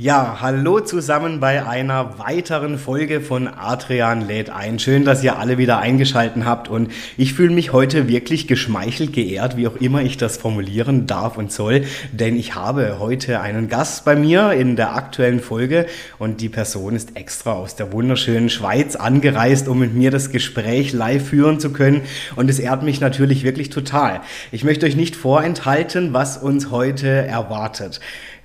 Ja, hallo zusammen bei einer weiteren Folge von Adrian lädt ein. Schön, dass ihr alle wieder eingeschalten habt und ich fühle mich heute wirklich geschmeichelt, geehrt, wie auch immer ich das formulieren darf und soll, denn ich habe heute einen Gast bei mir in der aktuellen Folge und die Person ist extra aus der wunderschönen Schweiz angereist, um mit mir das Gespräch live führen zu können und es ehrt mich natürlich wirklich total. Ich möchte euch nicht vorenthalten, was uns heute erwartet.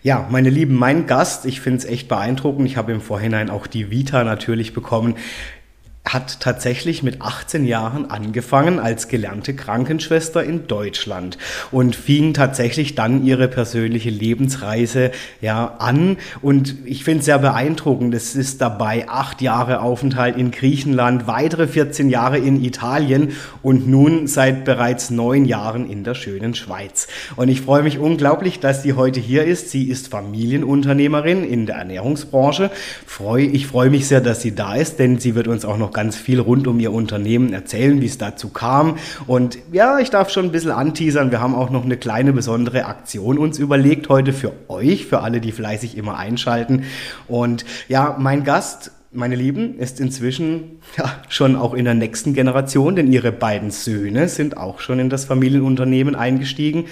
Ja, meine Lieben, mein Gast, ich finde es echt beeindruckend. Ich habe im Vorhinein auch die Vita natürlich bekommen hat tatsächlich mit 18 Jahren angefangen als gelernte Krankenschwester in Deutschland und fing tatsächlich dann ihre persönliche Lebensreise ja an und ich finde es sehr beeindruckend. Es ist dabei acht Jahre Aufenthalt in Griechenland, weitere 14 Jahre in Italien und nun seit bereits neun Jahren in der schönen Schweiz. Und ich freue mich unglaublich, dass sie heute hier ist. Sie ist Familienunternehmerin in der Ernährungsbranche. Ich freue mich sehr, dass sie da ist, denn sie wird uns auch noch ganz viel rund um ihr Unternehmen erzählen, wie es dazu kam. Und ja, ich darf schon ein bisschen anteasern. Wir haben auch noch eine kleine besondere Aktion uns überlegt heute für euch, für alle, die fleißig immer einschalten. Und ja, mein Gast meine Lieben, ist inzwischen ja, schon auch in der nächsten Generation, denn ihre beiden Söhne sind auch schon in das Familienunternehmen eingestiegen.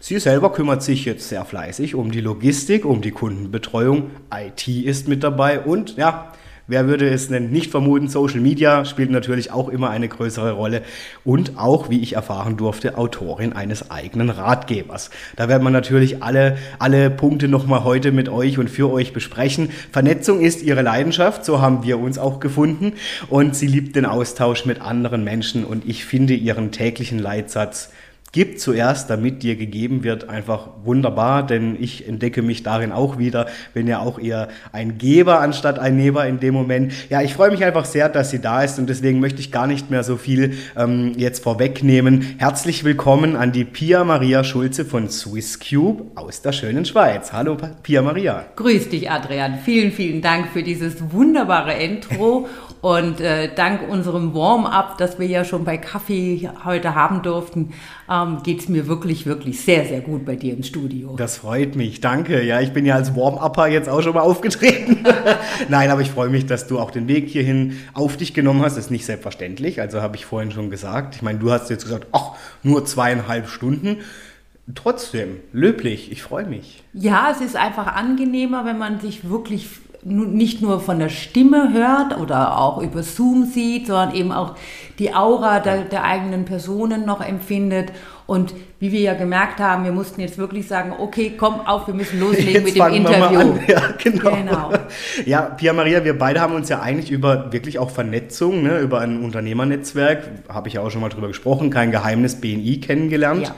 Sie selber kümmert sich jetzt sehr fleißig um die Logistik, um die Kundenbetreuung. IT ist mit dabei und ja, Wer würde es denn nicht vermuten? Social Media spielt natürlich auch immer eine größere Rolle und auch, wie ich erfahren durfte, Autorin eines eigenen Ratgebers. Da werden wir natürlich alle, alle Punkte nochmal heute mit euch und für euch besprechen. Vernetzung ist ihre Leidenschaft, so haben wir uns auch gefunden und sie liebt den Austausch mit anderen Menschen und ich finde ihren täglichen Leitsatz Gib zuerst, damit dir gegeben wird, einfach wunderbar, denn ich entdecke mich darin auch wieder, bin ja auch eher ein Geber anstatt ein Neber in dem Moment. Ja, ich freue mich einfach sehr, dass sie da ist und deswegen möchte ich gar nicht mehr so viel ähm, jetzt vorwegnehmen. Herzlich willkommen an die Pia Maria Schulze von SwissCube aus der schönen Schweiz. Hallo Pia Maria. Grüß dich Adrian, vielen, vielen Dank für dieses wunderbare Intro Und äh, dank unserem Warm-up, das wir ja schon bei Kaffee heute haben durften, ähm, geht es mir wirklich, wirklich sehr, sehr gut bei dir im Studio. Das freut mich, danke. Ja, ich bin ja als Warm-Upper jetzt auch schon mal aufgetreten. Nein, aber ich freue mich, dass du auch den Weg hierhin auf dich genommen hast. Das ist nicht selbstverständlich, also habe ich vorhin schon gesagt. Ich meine, du hast jetzt gesagt, ach, nur zweieinhalb Stunden. Trotzdem, löblich, ich freue mich. Ja, es ist einfach angenehmer, wenn man sich wirklich nicht nur von der Stimme hört oder auch über Zoom sieht, sondern eben auch die Aura der, der eigenen Personen noch empfindet und wie wir ja gemerkt haben, wir mussten jetzt wirklich sagen, okay, komm auf, wir müssen loslegen jetzt mit dem Interview. Ja, genau. genau. Ja, Pia Maria, wir beide haben uns ja eigentlich über wirklich auch Vernetzung, ne, über ein Unternehmernetzwerk, habe ich ja auch schon mal drüber gesprochen, kein Geheimnis, BNI kennengelernt.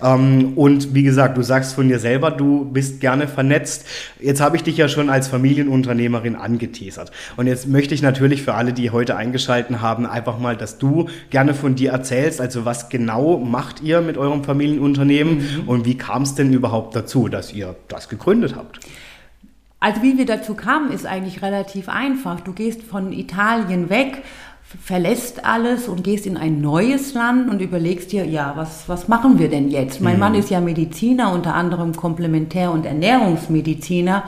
Ja. Ähm, und wie gesagt, du sagst von dir selber, du bist gerne vernetzt. Jetzt habe ich dich ja schon als Familienunternehmerin angeteasert. Und jetzt möchte ich natürlich für alle, die heute eingeschalten haben, einfach mal, dass du gerne von dir erzählst. Also was genau macht ihr mit eurem Familienunternehmen? Familienunternehmen mhm. und wie kam es denn überhaupt dazu, dass ihr das gegründet habt? Also wie wir dazu kamen, ist eigentlich relativ einfach. Du gehst von Italien weg, verlässt alles und gehst in ein neues Land und überlegst dir, ja, was, was machen wir denn jetzt? Mein mhm. Mann ist ja Mediziner, unter anderem Komplementär- und Ernährungsmediziner.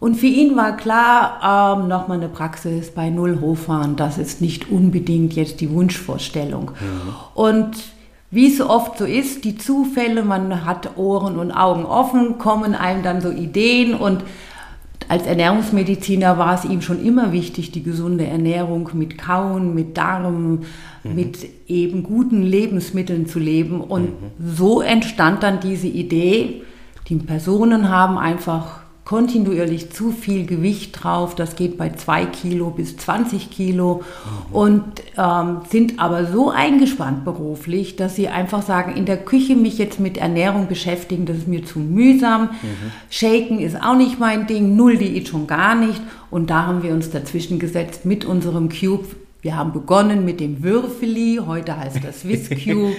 Und für ihn war klar, ähm, nochmal eine Praxis bei Null hochfahren, das ist nicht unbedingt jetzt die Wunschvorstellung. Mhm. Und wie es oft so ist, die Zufälle, man hat Ohren und Augen offen, kommen einem dann so Ideen und als Ernährungsmediziner war es ihm schon immer wichtig, die gesunde Ernährung mit Kauen, mit Darm, mhm. mit eben guten Lebensmitteln zu leben. Und mhm. so entstand dann diese Idee, die Personen haben einfach kontinuierlich zu viel Gewicht drauf. Das geht bei 2 Kilo bis 20 Kilo mhm. und ähm, sind aber so eingespannt beruflich, dass sie einfach sagen, in der Küche mich jetzt mit Ernährung beschäftigen, das ist mir zu mühsam. Mhm. Shaken ist auch nicht mein Ding, Null Diät schon gar nicht. Und da haben wir uns dazwischen gesetzt mit unserem Cube wir haben begonnen mit dem Würfeli, heute heißt das Swiss Cube.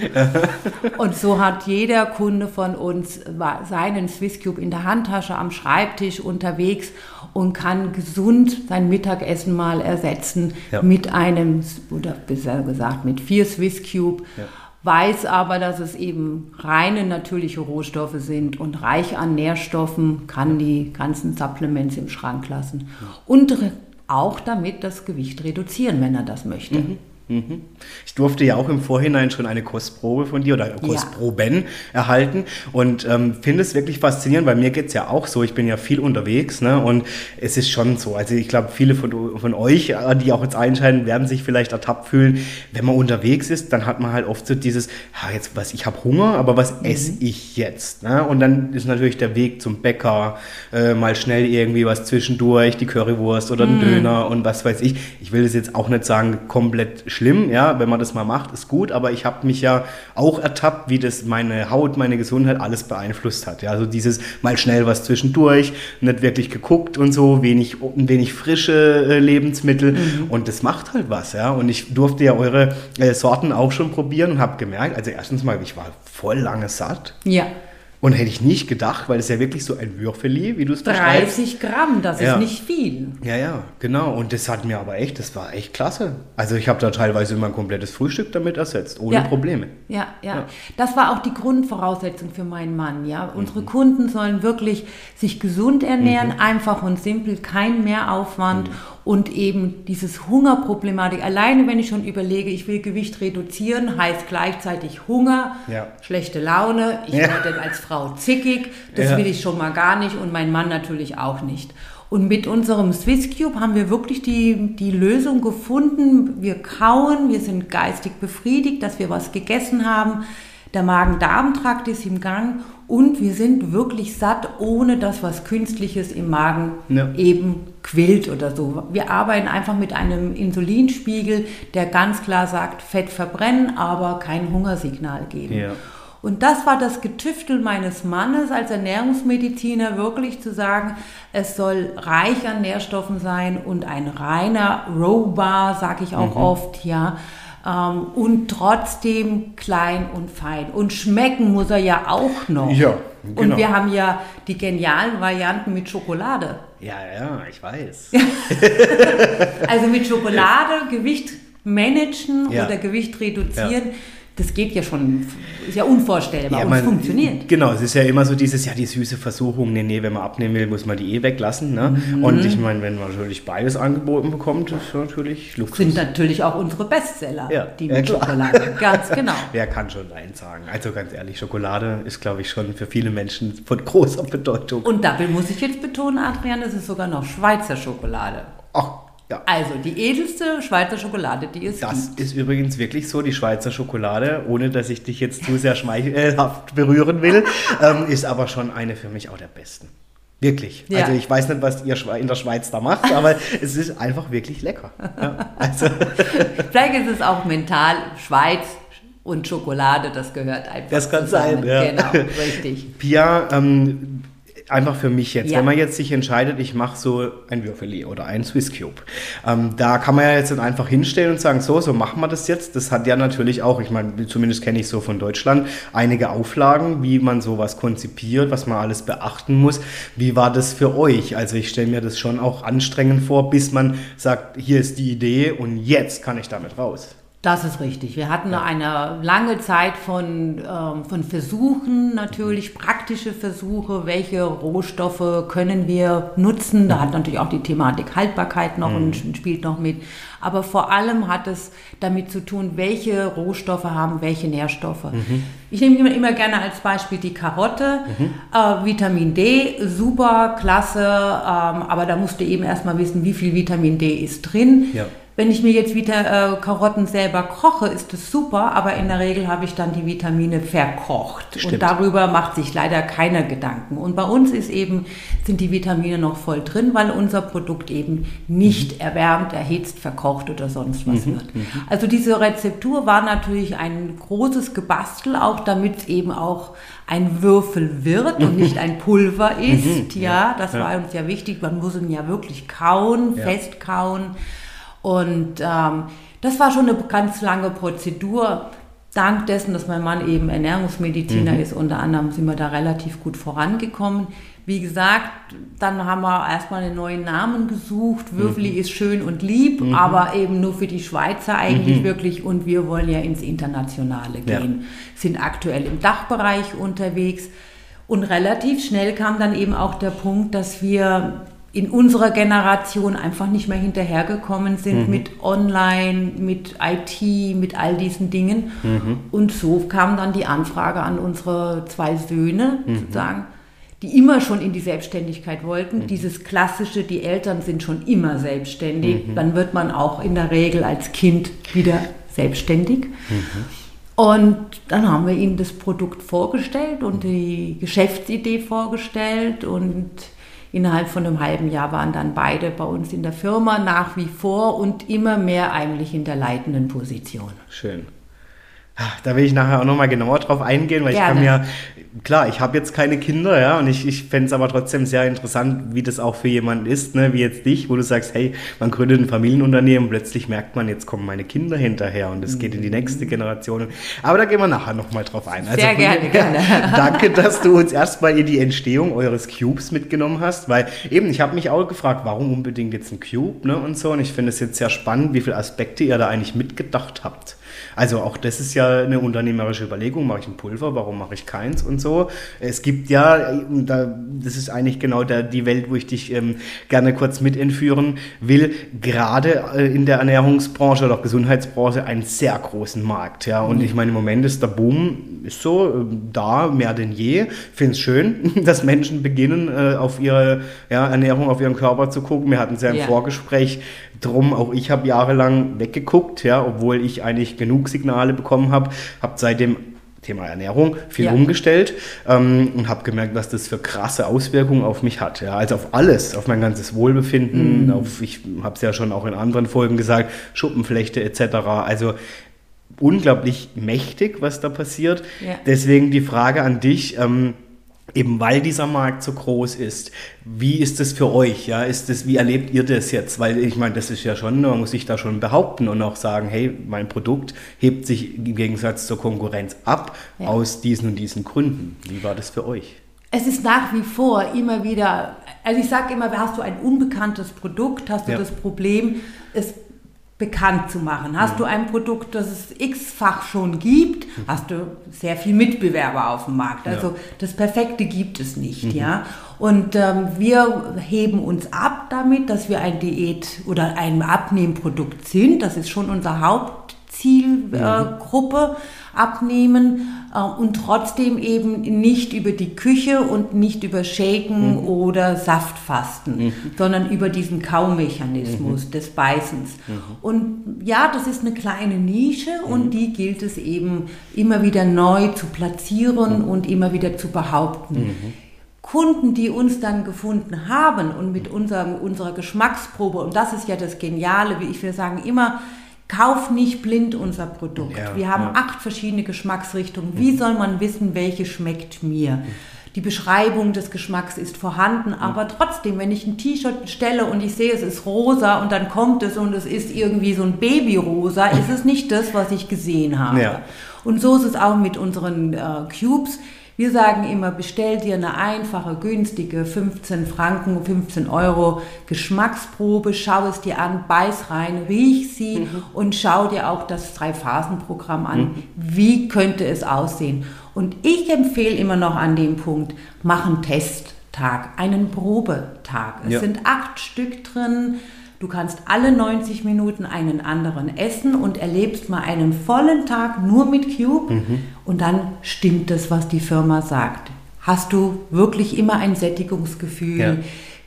und so hat jeder Kunde von uns seinen Swiss Cube in der Handtasche am Schreibtisch unterwegs und kann gesund sein Mittagessen mal ersetzen ja. mit einem, oder besser gesagt, mit vier Swiss Cube. Ja. Weiß aber, dass es eben reine natürliche Rohstoffe sind und reich an Nährstoffen, kann die ganzen Supplements im Schrank lassen. Und auch damit das Gewicht reduzieren, wenn er das möchte. Mhm. Mhm. Ich durfte ja auch im Vorhinein schon eine Kostprobe von dir oder Kostproben ja. erhalten und ähm, finde es wirklich faszinierend, weil mir geht es ja auch so, ich bin ja viel unterwegs ne? und es ist schon so, also ich glaube, viele von, von euch, äh, die auch jetzt einschalten, werden sich vielleicht ertappt fühlen, wenn man unterwegs ist, dann hat man halt oft so dieses, ha, jetzt was, ich habe Hunger, aber was mhm. esse ich jetzt? Ne? Und dann ist natürlich der Weg zum Bäcker, äh, mal schnell irgendwie was zwischendurch, die Currywurst oder mhm. ein Döner und was weiß ich. Ich will das jetzt auch nicht sagen, komplett schlimm, ja, wenn man das mal macht, ist gut, aber ich habe mich ja auch ertappt, wie das meine Haut, meine Gesundheit alles beeinflusst hat. Ja, also dieses mal schnell was zwischendurch, nicht wirklich geguckt und so, wenig, wenig frische äh, Lebensmittel mhm. und das macht halt was, ja. Und ich durfte ja eure äh, Sorten auch schon probieren und habe gemerkt, also erstens mal, ich war voll lange satt. Ja. Und hätte ich nicht gedacht, weil es ja wirklich so ein Würfeli, wie du es beschreibst. 30 Gramm, das ja. ist nicht viel. Ja, ja, genau. Und das hat mir aber echt, das war echt klasse. Also ich habe da teilweise mein komplettes Frühstück damit ersetzt, ohne ja. Probleme. Ja, ja, ja, Das war auch die Grundvoraussetzung für meinen Mann. Ja, unsere mhm. Kunden sollen wirklich sich gesund ernähren, mhm. einfach und simpel, kein Mehraufwand. Mhm und eben dieses Hungerproblematik. Alleine wenn ich schon überlege, ich will Gewicht reduzieren, heißt gleichzeitig Hunger, ja. schlechte Laune, ich ja. werde als Frau zickig, das ja. will ich schon mal gar nicht und mein Mann natürlich auch nicht. Und mit unserem Swiss Cube haben wir wirklich die, die Lösung gefunden. Wir kauen, wir sind geistig befriedigt, dass wir was gegessen haben. Der Magen-Darm-Trakt ist im Gang und wir sind wirklich satt, ohne dass was Künstliches im Magen ja. eben quillt oder so. Wir arbeiten einfach mit einem Insulinspiegel, der ganz klar sagt, Fett verbrennen, aber kein Hungersignal geben. Ja. Und das war das Getüftel meines Mannes als Ernährungsmediziner, wirklich zu sagen, es soll reich an Nährstoffen sein und ein reiner Row-Bar, sage ich auch mhm. oft, ja ähm, und trotzdem klein und fein. Und schmecken muss er ja auch noch. Ja, genau. Und wir haben ja die genialen Varianten mit Schokolade. Ja, ja, ich weiß. also mit Schokolade Gewicht managen ja. oder Gewicht reduzieren. Ja das geht ja schon, ist ja unvorstellbar ja, und es funktioniert. Genau, es ist ja immer so dieses, ja, die süße Versuchung, nee, nee, wenn man abnehmen will, muss man die eh weglassen. Ne? Mhm. Und ich meine, wenn man natürlich beides angeboten bekommt, ist natürlich Luxus. Sind natürlich auch unsere Bestseller, ja, die mit ja, Schokolade, ganz genau. Wer kann schon Nein sagen? Also ganz ehrlich, Schokolade ist, glaube ich, schon für viele Menschen von großer Bedeutung. Und dabei muss ich jetzt betonen, Adrian, es ist sogar noch Schweizer Schokolade. Ach, ja. Also die edelste Schweizer Schokolade, die es Das gibt. ist übrigens wirklich so, die Schweizer Schokolade, ohne dass ich dich jetzt zu sehr schmeichelhaft berühren will, ähm, ist aber schon eine für mich auch der besten. Wirklich. Ja. Also ich weiß nicht, was ihr in der Schweiz da macht, aber es ist einfach wirklich lecker. Ja, also. Vielleicht ist es auch mental Schweiz, und Schokolade, das gehört einfach Das kann zusammen. sein, ja. Genau, richtig. Pia, ähm, einfach für mich jetzt, ja. wenn man jetzt sich entscheidet, ich mache so ein Würfeli oder ein Swiss Cube, ähm, da kann man ja jetzt dann einfach hinstellen und sagen, so, so machen wir das jetzt. Das hat ja natürlich auch, ich meine, zumindest kenne ich so von Deutschland, einige Auflagen, wie man sowas konzipiert, was man alles beachten muss. Wie war das für euch? Also ich stelle mir das schon auch anstrengend vor, bis man sagt, hier ist die Idee und jetzt kann ich damit raus. Das ist richtig. Wir hatten ja. eine lange Zeit von, ähm, von Versuchen, natürlich praktische Versuche, welche Rohstoffe können wir nutzen. Da hat natürlich auch die Thematik Haltbarkeit noch mhm. und spielt noch mit. Aber vor allem hat es damit zu tun, welche Rohstoffe haben welche Nährstoffe. Mhm. Ich nehme immer, immer, gerne als Beispiel die Karotte. Mhm. Äh, Vitamin D, super, klasse, ähm, aber da musst du eben erstmal wissen, wie viel Vitamin D ist drin. Ja wenn ich mir jetzt wieder äh, Karotten selber koche, ist das super, aber in der Regel habe ich dann die Vitamine verkocht. Stimmt. Und darüber macht sich leider keiner Gedanken. Und bei uns ist eben, sind die Vitamine noch voll drin, weil unser Produkt eben nicht mhm. erwärmt, erhitzt, verkocht oder sonst was mhm. wird. Mhm. Also diese Rezeptur war natürlich ein großes Gebastel, auch damit es eben auch ein Würfel wird und nicht ein Pulver mhm. ist. ja, das war uns ja wichtig. Man muss ihn ja wirklich kauen, ja. fest kauen. Und ähm, das war schon eine ganz lange Prozedur. Dank dessen, dass mein Mann eben Ernährungsmediziner mhm. ist, unter anderem sind wir da relativ gut vorangekommen. Wie gesagt, dann haben wir erstmal einen neuen Namen gesucht. Würfeli mhm. ist schön und lieb, mhm. aber eben nur für die Schweizer eigentlich mhm. wirklich. Und wir wollen ja ins Internationale gehen. Ja. Sind aktuell im Dachbereich unterwegs. Und relativ schnell kam dann eben auch der Punkt, dass wir in unserer Generation einfach nicht mehr hinterhergekommen sind mhm. mit Online, mit IT, mit all diesen Dingen. Mhm. Und so kam dann die Anfrage an unsere zwei Söhne, mhm. sozusagen, die immer schon in die Selbstständigkeit wollten. Mhm. Dieses klassische, die Eltern sind schon immer selbstständig, mhm. dann wird man auch in der Regel als Kind wieder selbstständig. Mhm. Und dann haben wir ihnen das Produkt vorgestellt und die Geschäftsidee vorgestellt und Innerhalb von einem halben Jahr waren dann beide bei uns in der Firma nach wie vor und immer mehr eigentlich in der leitenden Position. Schön. Da will ich nachher auch nochmal genauer drauf eingehen, weil Gerne. ich kann mir, klar, ich habe jetzt keine Kinder, ja, und ich, ich fände es aber trotzdem sehr interessant, wie das auch für jemanden ist, ne, wie jetzt dich, wo du sagst, hey, man gründet ein Familienunternehmen, plötzlich merkt man, jetzt kommen meine Kinder hinterher und es geht in die mhm. nächste Generation. Aber da gehen wir nachher nochmal drauf ein. Also sehr gerne, gerne. Danke, dass du uns erstmal in die Entstehung eures Cubes mitgenommen hast, weil eben, ich habe mich auch gefragt, warum unbedingt jetzt ein Cube, ne, und so, und ich finde es jetzt sehr spannend, wie viele Aspekte ihr da eigentlich mitgedacht habt. Also auch das ist ja eine unternehmerische Überlegung, mache ich ein Pulver, warum mache ich keins und so. Es gibt ja, das ist eigentlich genau der, die Welt, wo ich dich ähm, gerne kurz mit entführen will, gerade äh, in der Ernährungsbranche oder auch Gesundheitsbranche einen sehr großen Markt. Ja. Und ich meine, im Moment ist der Boom, ist so, äh, da mehr denn je. Ich finde es schön, dass Menschen beginnen, äh, auf ihre ja, Ernährung, auf ihren Körper zu gucken. Wir hatten es ja im ja. Vorgespräch drum, auch ich habe jahrelang weggeguckt, ja, obwohl ich eigentlich genug Signale bekommen habe, habe seitdem Thema Ernährung viel ja. umgestellt ähm, und habe gemerkt, was das für krasse Auswirkungen auf mich hat. Ja, also auf alles, auf mein ganzes Wohlbefinden, mhm. auf, ich habe es ja schon auch in anderen Folgen gesagt, Schuppenflechte etc. Also unglaublich mächtig, was da passiert. Ja. Deswegen die Frage an dich. Ähm, eben weil dieser Markt so groß ist. Wie ist es für euch? Ja, ist das, wie erlebt ihr das jetzt? Weil ich meine, das ist ja schon, man muss sich da schon behaupten und auch sagen, hey, mein Produkt hebt sich im Gegensatz zur Konkurrenz ab ja. aus diesen und diesen Gründen. Wie war das für euch? Es ist nach wie vor immer wieder, also ich sage immer, hast du ein unbekanntes Produkt, hast du ja. das Problem, es bekannt zu machen. Hast du ein Produkt, das es x-fach schon gibt, hast du sehr viel Mitbewerber auf dem Markt. Also ja. das Perfekte gibt es nicht, mhm. ja. Und ähm, wir heben uns ab damit, dass wir ein Diät oder ein Abnehmprodukt sind. Das ist schon unser Hauptzielgruppe. Äh, abnehmen äh, und trotzdem eben nicht über die Küche und nicht über Shaken mhm. oder Saftfasten, mhm. sondern über diesen Kaumechanismus mhm. des Beißens. Mhm. Und ja, das ist eine kleine Nische und mhm. die gilt es eben immer wieder neu zu platzieren mhm. und immer wieder zu behaupten. Kunden, die uns dann gefunden haben und mit unserem, unserer Geschmacksprobe, und das ist ja das Geniale, wie ich will sagen, immer Kauf nicht blind unser Produkt. Ja, wir haben ja. acht verschiedene Geschmacksrichtungen. Wie mhm. soll man wissen, welche schmeckt mir? Die Beschreibung des Geschmacks ist vorhanden, mhm. aber trotzdem, wenn ich ein T-Shirt stelle und ich sehe, es ist rosa und dann kommt es und es ist irgendwie so ein Babyrosa, ist es nicht das, was ich gesehen habe. Ja. Und so ist es auch mit unseren äh, Cubes. Wir sagen immer, bestell dir eine einfache, günstige 15 Franken, 15 Euro Geschmacksprobe, schau es dir an, beiß rein, riech sie mhm. und schau dir auch das Drei-Phasen-Programm an. Mhm. Wie könnte es aussehen? Und ich empfehle immer noch an dem Punkt, mach einen Testtag, einen Probetag. Es ja. sind acht Stück drin Du kannst alle 90 Minuten einen anderen essen und erlebst mal einen vollen Tag nur mit Cube mhm. und dann stimmt das, was die Firma sagt. Hast du wirklich immer ein Sättigungsgefühl? Ja.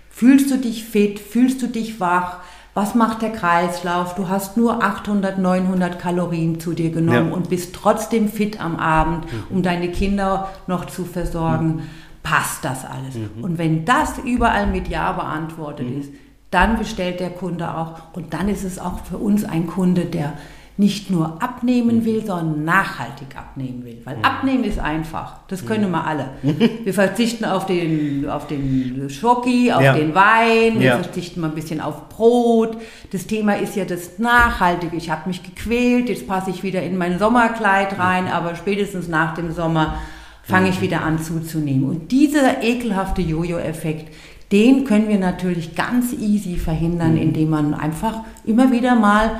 Fühlst du dich fit? Fühlst du dich wach? Was macht der Kreislauf? Du hast nur 800, 900 Kalorien zu dir genommen Ja. und bist trotzdem fit am Abend, um deine Kinder noch zu versorgen. Passt das alles? Und wenn das überall mit Ja beantwortet ist, dann bestellt der Kunde auch. Und dann ist es auch für uns ein Kunde, der nicht nur abnehmen will, sondern nachhaltig abnehmen will. Weil abnehmen ist einfach. Das können wir alle. Wir verzichten auf den, auf den Schoki, auf Ja. den Wein, wir Ja. verzichten mal ein bisschen auf Brot. Das Thema ist ja das Nachhaltige. Ich habe mich gequält, jetzt passe ich wieder in mein Sommerkleid rein, aber spätestens nach dem Sommer fange ich wieder an zuzunehmen. Und dieser ekelhafte Jojo-Effekt, den können wir natürlich ganz easy verhindern, indem man einfach immer wieder mal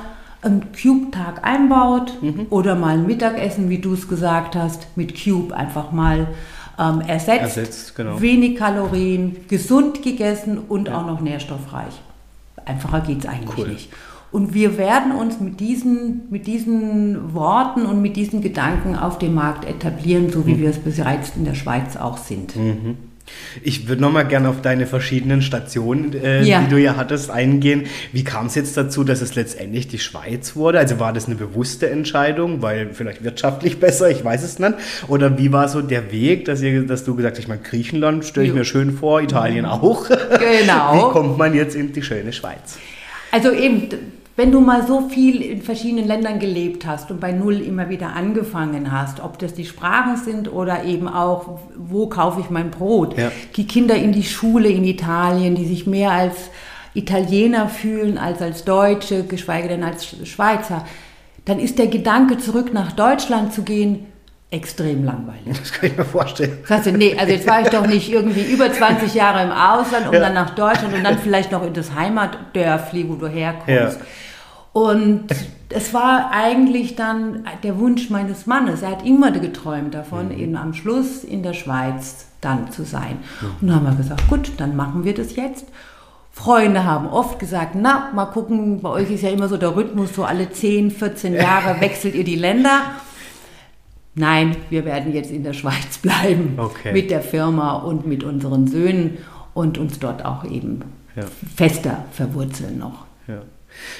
einen Cube-Tag einbaut oder mal ein Mittagessen, wie du es gesagt hast, mit Cube einfach mal ähm, ersetzt. Ersetzt, genau. Wenig Kalorien, gesund gegessen und auch noch nährstoffreich. Einfacher geht es eigentlich Cool. nicht. Und wir werden uns mit diesen, mit diesen Worten und mit diesen Gedanken auf dem Markt etablieren, so wie Mhm. wir es bereits in der Schweiz auch sind. Ich würde nochmal gerne auf deine verschiedenen Stationen, äh, Ja. die du ja hattest, eingehen. Wie kam es jetzt dazu, dass es letztendlich die Schweiz wurde? Also war das eine bewusste Entscheidung, weil vielleicht wirtschaftlich besser, ich weiß es nicht. Oder wie war so der Weg, dass, ihr, dass du gesagt hast, ich meine, Griechenland stelle ich Jo. mir schön vor, Italien auch. Genau. Wie kommt man jetzt in die schöne Schweiz? Also eben, wenn du mal so viel in verschiedenen Ländern gelebt hast und bei Null immer wieder angefangen hast, ob das die Sprachen sind oder eben auch, wo kaufe ich mein Brot. Ja. Die Kinder in die Schule in Italien, die sich mehr als Italiener fühlen als als Deutsche, geschweige denn als Schweizer, dann ist der Gedanke, zurück nach Deutschland zu gehen, extrem langweilig. Das kann ich mir vorstellen. Sagst du, nee, also jetzt war ich doch nicht irgendwie über 20 Jahre im Ausland und Ja. dann nach Deutschland und dann vielleicht noch in das Heimatdörfli, wo du herkommst. Ja. Und es war eigentlich dann der Wunsch meines Mannes. Er hat immer geträumt davon, Mhm. eben am Schluss in der Schweiz dann zu sein. Und dann haben wir gesagt, gut, dann machen wir das jetzt. Freunde haben oft gesagt, na, mal gucken, bei euch ist ja immer so der Rhythmus, so alle 10, 14 Jahre wechselt ihr die Länder. Nein, wir werden jetzt in der Schweiz bleiben Okay. mit der Firma und mit unseren Söhnen und uns dort auch eben Ja. fester verwurzeln noch. Ja.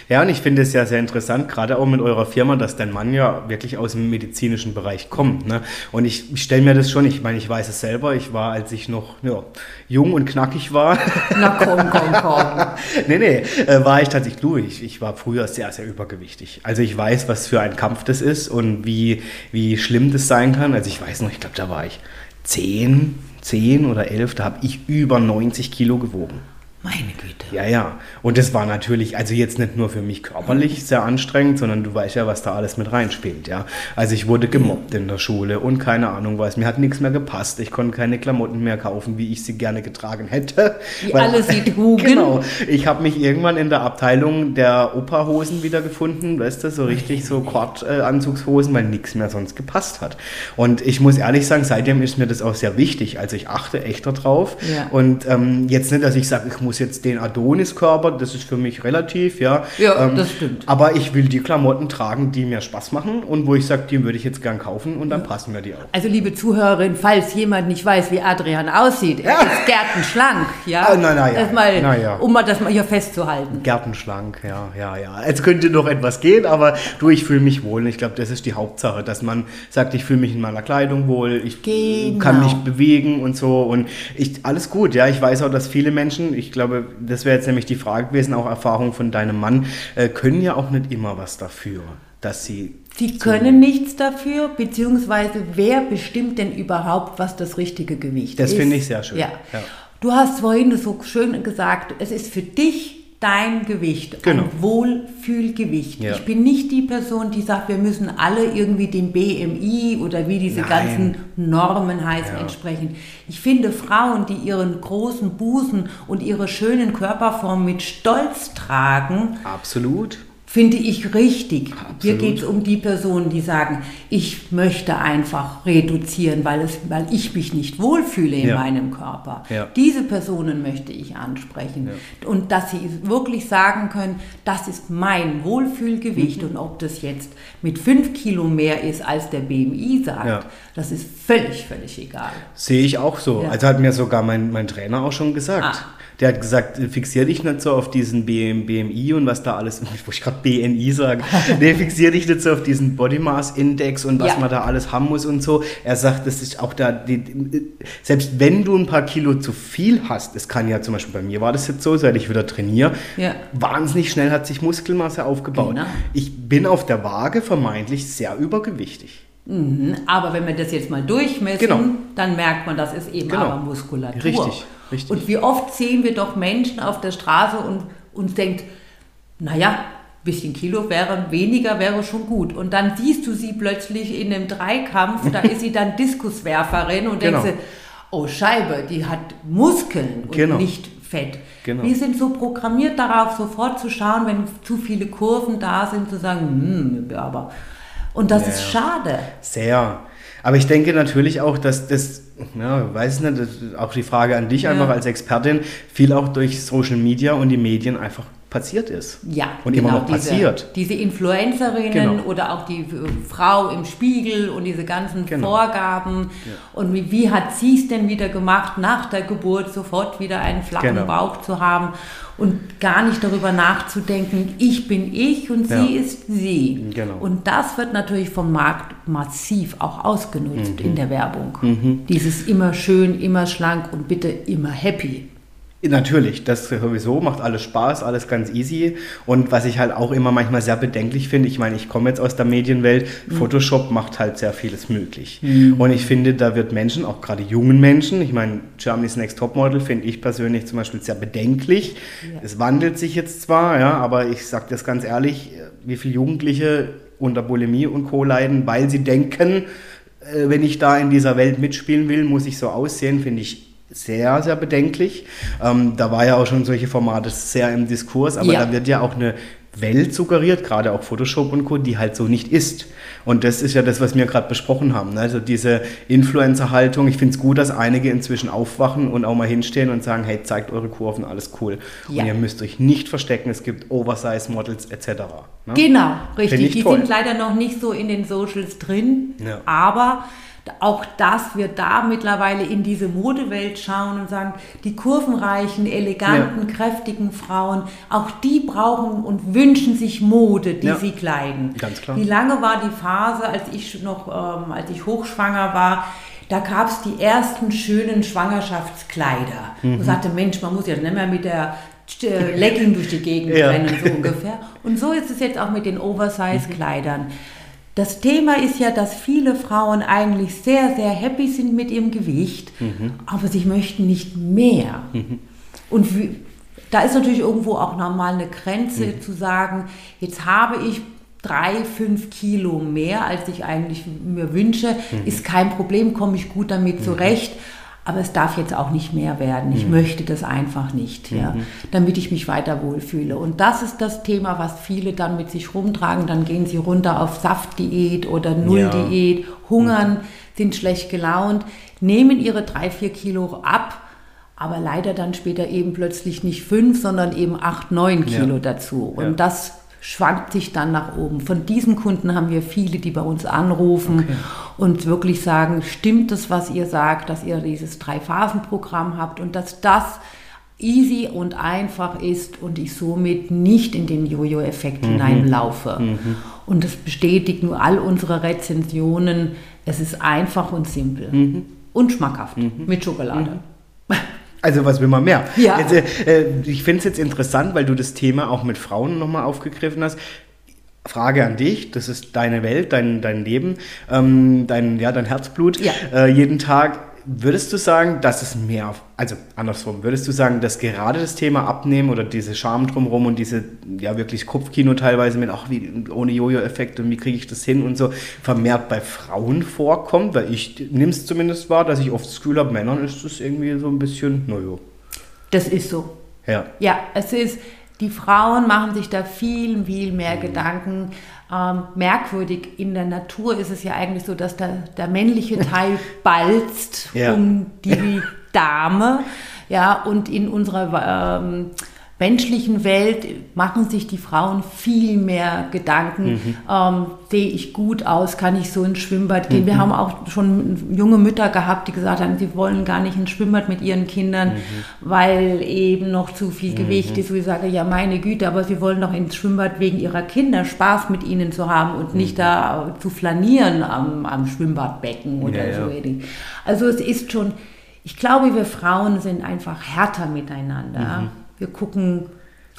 Ja, und ich finde es ja sehr interessant, gerade auch mit eurer Firma, dass dein Mann ja wirklich aus dem medizinischen Bereich kommt. Ne? Und ich, ich stelle mir das schon, ich meine, ich weiß es selber, ich war, als ich noch ja, jung und knackig war, Na komm, komm, komm. nee, nee, äh, war ich tatsächlich, du, ich, ich war früher sehr, sehr übergewichtig. Also ich weiß, was für ein Kampf das ist und wie, wie schlimm das sein kann. Also ich weiß noch, ich glaube, da war ich 10, 10 oder 11, da habe ich über 90 Kilo gewogen. Meine Güte. Ja, ja. Und das war natürlich, also jetzt nicht nur für mich körperlich sehr anstrengend, sondern du weißt ja, was da alles mit reinspielt, ja. Also ich wurde gemobbt in der Schule und keine Ahnung was. Mir hat nichts mehr gepasst. Ich konnte keine Klamotten mehr kaufen, wie ich sie gerne getragen hätte. Wie alle sie trugen. Genau. Ich habe mich irgendwann in der Abteilung der Operhosen wiedergefunden, weißt du, so richtig so Kordanzugshosen, weil nichts mehr sonst gepasst hat. Und ich muss ehrlich sagen, seitdem ist mir das auch sehr wichtig. Also ich achte echt darauf. Ja. Und ähm, jetzt nicht, dass ich sage, ich muss jetzt den Adonis-Körper, das ist für mich relativ, ja. Ja, ähm, das stimmt. Aber ich will die Klamotten tragen, die mir Spaß machen und wo ich sage, die würde ich jetzt gern kaufen und dann passen mir die auch. Also liebe Zuhörerin, falls jemand nicht weiß, wie Adrian aussieht, er ist gärtenschlank, ja? Ah, na, na, ja. Mal, Na, ja. Um mal das mal hier festzuhalten. Gärtenschlank, ja, ja, ja. Es könnte noch etwas gehen, aber du, ich fühle mich wohl. Und ich glaube, das ist die Hauptsache, dass man sagt, ich fühle mich in meiner Kleidung wohl, ich Genau. kann mich bewegen und so. Und ich, alles gut, ja. Ich weiß auch, dass viele Menschen, ich glaube, das wäre jetzt nämlich die Frage gewesen, auch Erfahrung von deinem Mann, äh, können ja auch nicht immer was dafür, dass sie. Sie können nichts dafür, beziehungsweise wer bestimmt denn überhaupt, was das richtige Gewicht Das ist? finde ich sehr schön, Ja. ja. Du hast vorhin so schön gesagt, es ist für dich dein Gewicht, Genau. ein Wohlfühlgewicht. Ja. Ich bin nicht die Person, die sagt, wir müssen alle irgendwie dem BMI oder wie diese Nein. ganzen Normen heißen Ja. entsprechen. Ich finde Frauen, die ihren großen Busen und ihre schönen Körperformen mit Stolz tragen, Absolut. Finde ich richtig. Absolut. Hier geht es um die Personen, die sagen, ich möchte einfach reduzieren, weil, es, weil ich mich nicht wohlfühle in Ja. meinem Körper. Ja. Diese Personen möchte ich ansprechen. Und dass sie wirklich sagen können, das ist mein Wohlfühlgewicht. Mhm. Und ob das jetzt mit 5 Kilo mehr ist, als der BMI sagt, Ja. das ist völlig, völlig egal. Sehe ich auch so. Ja. Also hat mir sogar mein, mein Trainer auch schon gesagt. Ah. Der hat gesagt, fixier dich nicht so auf diesen BM, BMI und was da alles, wo ich gerade BNI sage, nee, fixier dich nicht so auf diesen Body Mass Index und was Ja. man da alles haben muss und so. Er sagt, das ist auch da, die, selbst wenn du ein paar Kilo zu viel hast, es kann ja zum Beispiel bei mir war das jetzt so, seit ich wieder trainiere, Ja. wahnsinnig schnell hat sich Muskelmasse aufgebaut. Genau. Ich bin auf der Waage vermeintlich sehr übergewichtig. Mhm. Aber wenn wir das jetzt mal durchmessen, Genau. dann merkt man, das ist eben Genau. aber Muskulatur. Richtig, richtig. Und wie oft sehen wir doch Menschen auf der Straße und uns denkt, naja, ein bisschen Kilo wäre, weniger wäre schon gut. Und dann siehst du sie plötzlich in einem Dreikampf, da ist sie dann Diskuswerferin und Genau. denkst, oh Scheibe, die hat Muskeln und Genau. nicht Fett. Genau. Wir sind so programmiert darauf, sofort zu schauen, wenn zu viele Kurven da sind, zu sagen, hm, aber... Und das Ja, ist schade. Sehr. Aber ich denke natürlich auch, dass das, ja, weiß nicht, das ist auch die Frage an dich Ja. einfach als Expertin, viel auch durch Social Media und die Medien einfach passiert ist. Ja, Und genau, immer noch diese, passiert. Diese Influencerinnen Genau. oder auch die Frau im Spiegel und diese ganzen Genau. Vorgaben. Und wie, wie hat sie es denn wieder gemacht, nach der Geburt sofort wieder einen flachen Genau. Bauch zu haben und gar nicht darüber nachzudenken, ich bin ich und Ja. sie ist sie. Genau. Und das wird natürlich vom Markt massiv auch ausgenutzt Mhm. in der Werbung. Dieses immer schön, immer schlank und bitte immer happy. Natürlich, das sowieso macht alles Spaß, alles ganz easy. Und was ich halt auch immer manchmal sehr bedenklich finde, ich meine, ich komme jetzt aus der Medienwelt, Photoshop macht halt sehr vieles möglich. Und ich finde, da wird Menschen, auch gerade jungen Menschen, ich meine, Germany's Next Topmodel finde ich persönlich zum Beispiel sehr bedenklich. Ja. Es wandelt sich jetzt zwar, ja, aber ich sage das ganz ehrlich, wie viele Jugendliche unter Bulimie und Co. leiden, weil sie denken, äh, wenn ich da in dieser Welt mitspielen will, muss ich so aussehen, finde ich sehr, sehr bedenklich. Ähm, da war ja auch schon solche Formate sehr im Diskurs, aber Ja. da wird ja auch eine Welt suggeriert, gerade auch Photoshop und Co., die halt so nicht ist. Und das ist ja das, was wir gerade besprochen haben. ne? Also diese Influencer-Haltung. Ich finde es gut, dass einige inzwischen aufwachen und auch mal hinstehen und sagen, hey, zeigt eure Kurven, alles cool. Ja. Und ihr müsst euch nicht verstecken, es gibt Oversize-Models etc. Ne? Genau, richtig. ich Die toll. sind leider noch nicht so in den Socials drin, Ja. aber auch dass wir da mittlerweile in diese Modewelt schauen und sagen, die kurvenreichen, eleganten, kräftigen Frauen, auch die brauchen und wünschen sich Mode, die Ja. sie kleiden. Ganz klar. Wie lange war die Phase, als ich noch, ähm, als ich hochschwanger war, da gab es die ersten schönen Schwangerschaftskleider. Mhm. Und sagte, Mensch, man muss ja nicht mehr mit der äh, Legging durch die Gegend Ja. rennen, so ungefähr. Und so ist es jetzt auch mit den Oversize-Kleidern. Das Thema ist ja, dass viele Frauen eigentlich sehr, sehr happy sind mit ihrem Gewicht, aber sie möchten nicht mehr. Und wie, da ist natürlich irgendwo auch nochmal eine Grenze zu sagen, jetzt habe ich drei, fünf Kilo mehr, als ich eigentlich mir wünsche, ist kein Problem, komme ich gut damit zurecht. Aber es darf jetzt auch nicht mehr werden. Ich möchte das einfach nicht, ja, damit ich mich weiter wohlfühle. Und das ist das Thema, was viele dann mit sich rumtragen. Dann gehen sie runter auf Saftdiät oder Nulldiät, hungern, sind schlecht gelaunt, nehmen ihre drei, vier Kilo ab, aber leider dann später eben plötzlich nicht fünf, sondern eben acht, neun Kilo Ja. dazu. Und Ja. das schwankt sich dann nach oben. Von diesen Kunden haben wir viele, die bei uns anrufen und wirklich sagen, stimmt es, was ihr sagt, dass ihr dieses Drei-Phasen-Programm habt und dass das easy und einfach ist und ich somit nicht in den Jojo-Effekt hineinlaufe. Und das bestätigt nur all unsere Rezensionen. Es ist einfach und simpel und schmackhaft mit Schokolade. Also was will man mehr? Ja. Jetzt, äh, ich finde es jetzt interessant, weil du das Thema auch mit Frauen nochmal aufgegriffen hast. Frage an dich, das ist deine Welt, dein, dein Leben, ähm, dein, ja, dein Herzblut Ja. äh, jeden Tag. Würdest du sagen, dass es mehr, also andersrum, würdest du sagen, dass gerade das Thema Abnehmen oder diese Scham drumherum und diese ja wirklich Kopfkino teilweise mit, ach, wie, ohne Jojo-Effekt und wie kriege ich das hin und so, vermehrt bei Frauen vorkommt? Weil ich nehme es zumindest wahr, dass ich oft das Gefühl habe, Männern ist das irgendwie so ein bisschen, naja. Das ist so. Ja. Ja, es ist, Die Frauen machen sich da viel, viel mehr Gedanken. Ähm, merkwürdig, in der Natur ist es ja eigentlich so, dass der, der männliche Teil balzt Ja. um die Dame. Ja, und in unserer ähm, menschlichen Welt machen sich die Frauen viel mehr Gedanken. Ähm, sehe ich gut aus? Kann ich so ins Schwimmbad gehen? Wir haben auch schon junge Mütter gehabt, die gesagt haben, sie wollen gar nicht ins Schwimmbad mit ihren Kindern, weil eben noch zu viel Gewicht ist. Wo ich sage, ja meine Güte, aber sie wollen doch ins Schwimmbad wegen ihrer Kinder Spaß mit ihnen zu haben und nicht da zu flanieren am, am Schwimmbadbecken oder Ja, so. ja. Also es ist schon, ich glaube, wir Frauen sind einfach härter miteinander. Wir gucken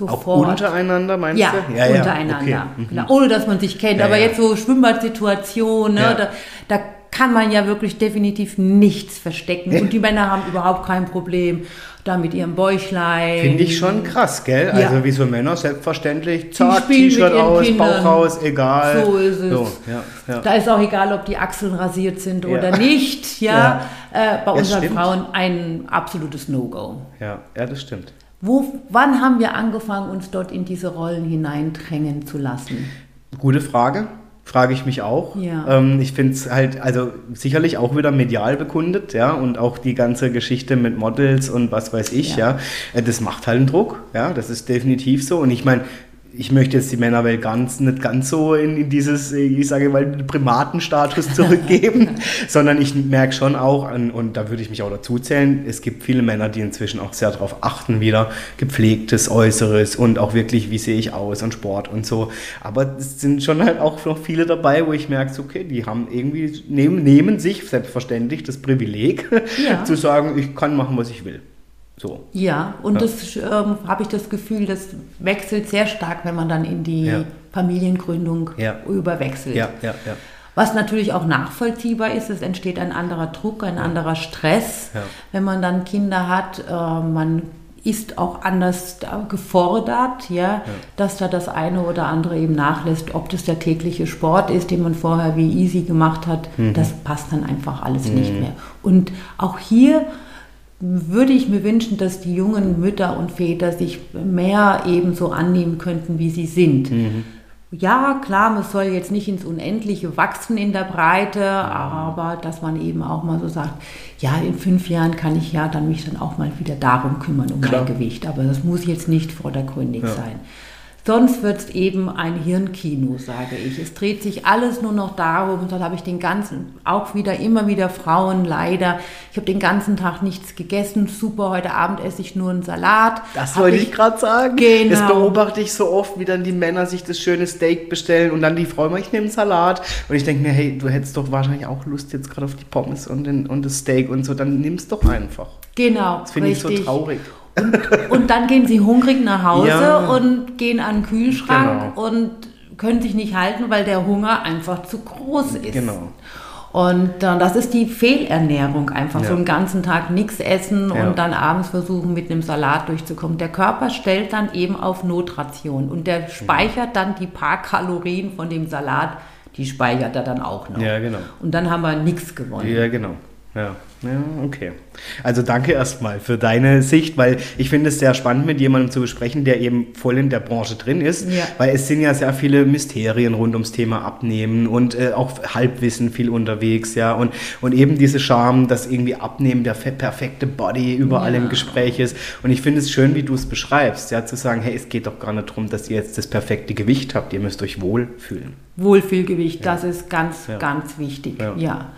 Auch sofort. untereinander, meinst ja, du? untereinander. Okay. Mhm. Genau. Ohne dass man sich kennt. Ja, Aber ja. jetzt so Schwimmbadsituationen, ne, Ja. da, da kann man ja wirklich definitiv nichts verstecken. Und die Männer haben überhaupt kein Problem da mit ihrem Bäuchlein. Finde ich schon krass, gell? Ja. Also wie so Männer, selbstverständlich, zack, T-Shirt aus, Kindern. Bauch raus, egal. So ist es. So, ja, ja. Da ist auch egal, ob die Achseln rasiert sind Ja. oder nicht. Ja, Äh, bei unseren stimmt. Frauen ein absolutes No-Go. ja, ja, das stimmt. Wo, wann haben wir angefangen, uns dort in diese Rollen hineindrängen zu lassen? Gute Frage. Frage ich mich auch. Ja. Ähm, ich finde es halt, also sicherlich auch wieder medial bekundet, ja, und auch die ganze Geschichte mit Models und was weiß ich, Ja. ja, Äh, das macht halt einen Druck, ja, das ist definitiv so. Und ich meine, ich möchte jetzt die Männerwelt ganz, nicht ganz so in, in dieses, ich sage mal, Primatenstatus zurückgeben, sondern ich merke schon auch, an, und da würde ich mich auch dazu zählen, es gibt viele Männer, die inzwischen auch sehr darauf achten, wieder gepflegtes Äußeres und auch wirklich, wie sehe ich aus und Sport und so. Aber es sind schon halt auch noch viele dabei, wo ich merke, okay, die haben irgendwie, nehmen, nehmen sich selbstverständlich das Privileg, Ja. zu sagen, ich kann machen, was ich will. So. Ja, und Ja. das ähm, habe ich das Gefühl, das wechselt sehr stark, wenn man dann in die Ja. Familiengründung Ja. überwechselt. Ja, ja, ja. Was natürlich auch nachvollziehbar ist, es entsteht ein anderer Druck, ein anderer Stress, Ja. wenn man dann Kinder hat. Äh, man ist auch anders gefordert, ja, dass da das eine oder andere eben nachlässt. Ob das der tägliche Sport ist, den man vorher wie easy gemacht hat, Mhm. das passt dann einfach alles nicht mehr. Und auch hier würde ich mir wünschen, dass die jungen Mütter und Väter sich mehr eben so annehmen könnten, wie sie sind. Ja, klar, man soll jetzt nicht ins Unendliche wachsen in der Breite, aber dass man eben auch mal so sagt, ja, in fünf Jahren kann ich ja dann mich dann auch mal wieder darum kümmern, um Klar. mein Gewicht. Aber das muss jetzt nicht vordergründig Ja. sein. Sonst wird es eben ein Hirnkino, sage ich. Es dreht sich alles nur noch darum, und dann habe ich den ganzen, auch wieder, immer wieder Frauen, leider. Ich habe den ganzen Tag nichts gegessen, super, heute Abend esse ich nur einen Salat. Das Hab wollte ich gerade sagen. Genau. Das beobachte ich so oft, wie dann die Männer sich das schöne Steak bestellen und dann die Frau immer, ich nehme einen Salat. Und ich denke mir, hey, du hättest doch wahrscheinlich auch Lust jetzt gerade auf die Pommes und, den, und das Steak und so, dann nimm's doch einfach. Genau, Das finde ich so traurig. Und dann gehen sie hungrig nach Hause Ja. und gehen an den Kühlschrank Genau. und können sich nicht halten, weil der Hunger einfach zu groß ist. Genau. Und äh, das ist die Fehlernährung, einfach Ja. so einen ganzen Tag nichts essen Ja. und dann abends versuchen, mit einem Salat durchzukommen. Der Körper stellt dann eben auf Notration und der speichert dann die paar Kalorien von dem Salat, die speichert er dann auch noch. Ja, genau. Und dann haben wir nichts gewonnen. Ja, genau. Ja. ja, okay. Also danke erstmal für deine Sicht, weil ich finde es sehr spannend, mit jemandem zu besprechen, der eben voll in der Branche drin ist, Ja. weil es sind ja sehr viele Mysterien rund ums Thema Abnehmen und äh, auch Halbwissen viel unterwegs, ja, und, und eben diese Charme, dass irgendwie Abnehmen der fe- perfekte Body überall Ja. im Gespräch ist und ich finde es schön, wie du es beschreibst, ja, zu sagen, hey, es geht doch gar nicht darum, dass ihr jetzt das perfekte Gewicht habt, ihr müsst euch wohlfühlen. Wohlfühlgewicht, das ist ganz, Ja. ganz wichtig. Ja.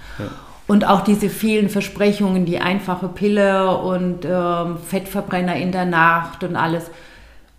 Ja. Ja. Und auch diese vielen Versprechungen, die einfache Pille und ähm, Fettverbrenner in der Nacht und alles,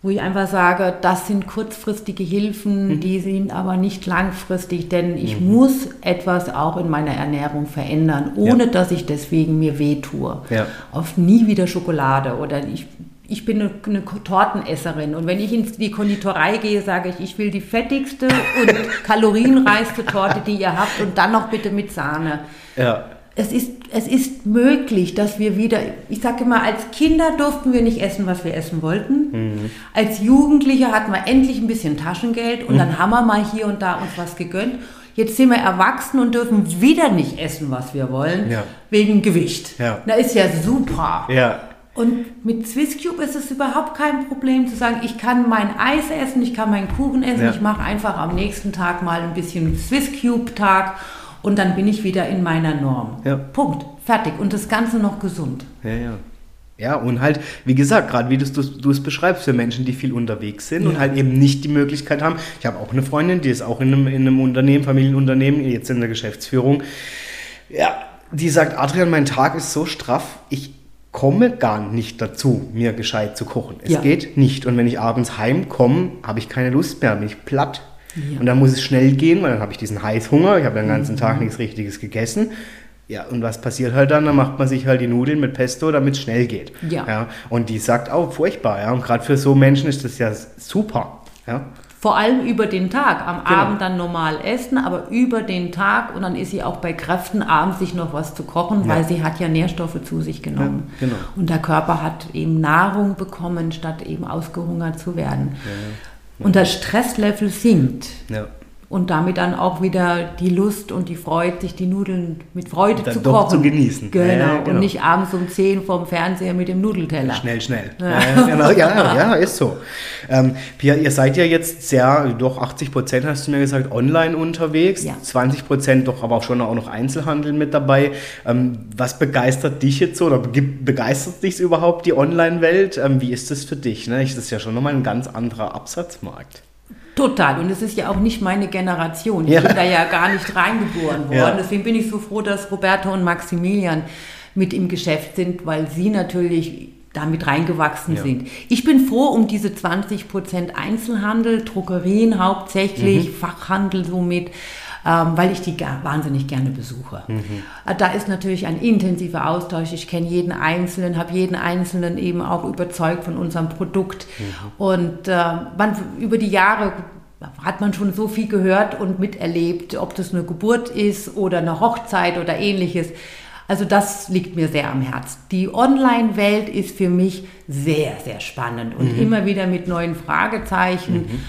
wo ich einfach sage, das sind kurzfristige Hilfen, Mhm. die sind aber nicht langfristig, denn ich muss etwas auch in meiner Ernährung verändern, ohne dass ich deswegen mir wehtue. Ja. Auf nie wieder Schokolade oder ich ich bin eine, eine Tortenesserin und wenn ich in die Konditorei gehe, sage ich, ich will die fettigste und kalorienreichste Torte, die ihr habt und dann noch bitte mit Sahne. Ja, Es ist, es ist möglich, dass wir wieder, ich sage immer, als Kinder durften wir nicht essen, was wir essen wollten. Als Jugendliche hatten wir endlich ein bisschen Taschengeld und dann haben wir mal hier und da uns was gegönnt. Jetzt sind wir erwachsen und dürfen wieder nicht essen, was wir wollen, Ja. wegen Gewicht. Ja. Na, ist ja super. ja. Und mit Swiss Cube ist es überhaupt kein Problem zu sagen, ich kann mein Eis essen, ich kann meinen Kuchen essen, Ja. ich mache einfach am nächsten Tag mal ein bisschen Swiss Cube Tag und dann bin ich wieder in meiner Norm. Ja. Punkt. Fertig. Und das Ganze noch gesund. Ja, ja. Ja, und halt, wie gesagt, gerade wie du es- beschreibst, für Menschen, die viel unterwegs sind und Ja. halt eben nicht die Möglichkeit haben. Ich habe auch eine Freundin, die ist auch in einem, in einem Unternehmen, Familienunternehmen, jetzt in der Geschäftsführung. Ja, die sagt, Adrian, mein Tag ist so straff, ich komme gar nicht dazu, mir gescheit zu kochen. Es Ja. geht nicht. Und wenn ich abends heimkomme, habe ich keine Lust mehr, bin ich platt. Ja. Und dann muss es schnell gehen, weil dann habe ich diesen Heißhunger, ich habe den ganzen Tag nichts Richtiges gegessen. Ja, und was passiert halt dann? Dann macht man sich halt die Nudeln mit Pesto, damit es schnell geht. Ja. Und die sagt auch, furchtbar, ja. Und gerade für so Menschen ist das ja super. Ja. Vor allem über den Tag. Am Genau. Abend dann normal essen, aber über den Tag und dann ist sie auch bei Kräften, abends sich noch was zu kochen, Ja. weil sie hat ja Nährstoffe zu sich genommen. Ja, genau. Und der Körper hat eben Nahrung bekommen, statt eben ausgehungert zu werden. Und das Stresslevel sinkt. ja. Und damit dann auch wieder die Lust und die Freude, sich die Nudeln mit Freude Dann zu doch kochen. zu genießen. Genau. Ja, genau. Und nicht abends um 10 vorm Fernseher mit dem Nudelteller. Schnell, schnell. Ja, ja, genau. ja, ja, ist so. Ähm, Pia, ihr seid ja jetzt sehr, doch 80 Prozent hast du mir gesagt, online unterwegs, Ja. 20 Prozent doch aber auch schon auch noch Einzelhandel mit dabei. Ähm, was begeistert dich jetzt so oder be- begeistert dich überhaupt die Online-Welt? Ähm, wie ist das für dich? Ne? Das ist ja schon nochmal ein ganz anderer Absatzmarkt. Total. Und es ist ja auch nicht meine Generation. Ich Ja. bin da ja gar nicht reingeboren worden. Ja. Deswegen bin ich so froh, dass Roberto und Maximilian mit im Geschäft sind, weil sie natürlich damit reingewachsen Ja. sind. Ich bin froh um diese 20% Einzelhandel, Druckerien hauptsächlich, Mhm. Fachhandel somit, ähm, weil ich die wahnsinnig gerne besuche. Mhm. Da ist natürlich ein intensiver Austausch. Ich kenne jeden Einzelnen, habe jeden Einzelnen eben auch überzeugt von unserem Produkt. Mhm. Und äh, man, über die Jahre hat man schon so viel gehört und miterlebt, ob das eine Geburt ist oder eine Hochzeit oder ähnliches. Also das liegt mir sehr am Herzen. Die Online-Welt ist für mich sehr, sehr spannend und immer wieder mit neuen Fragezeichen. Ähm,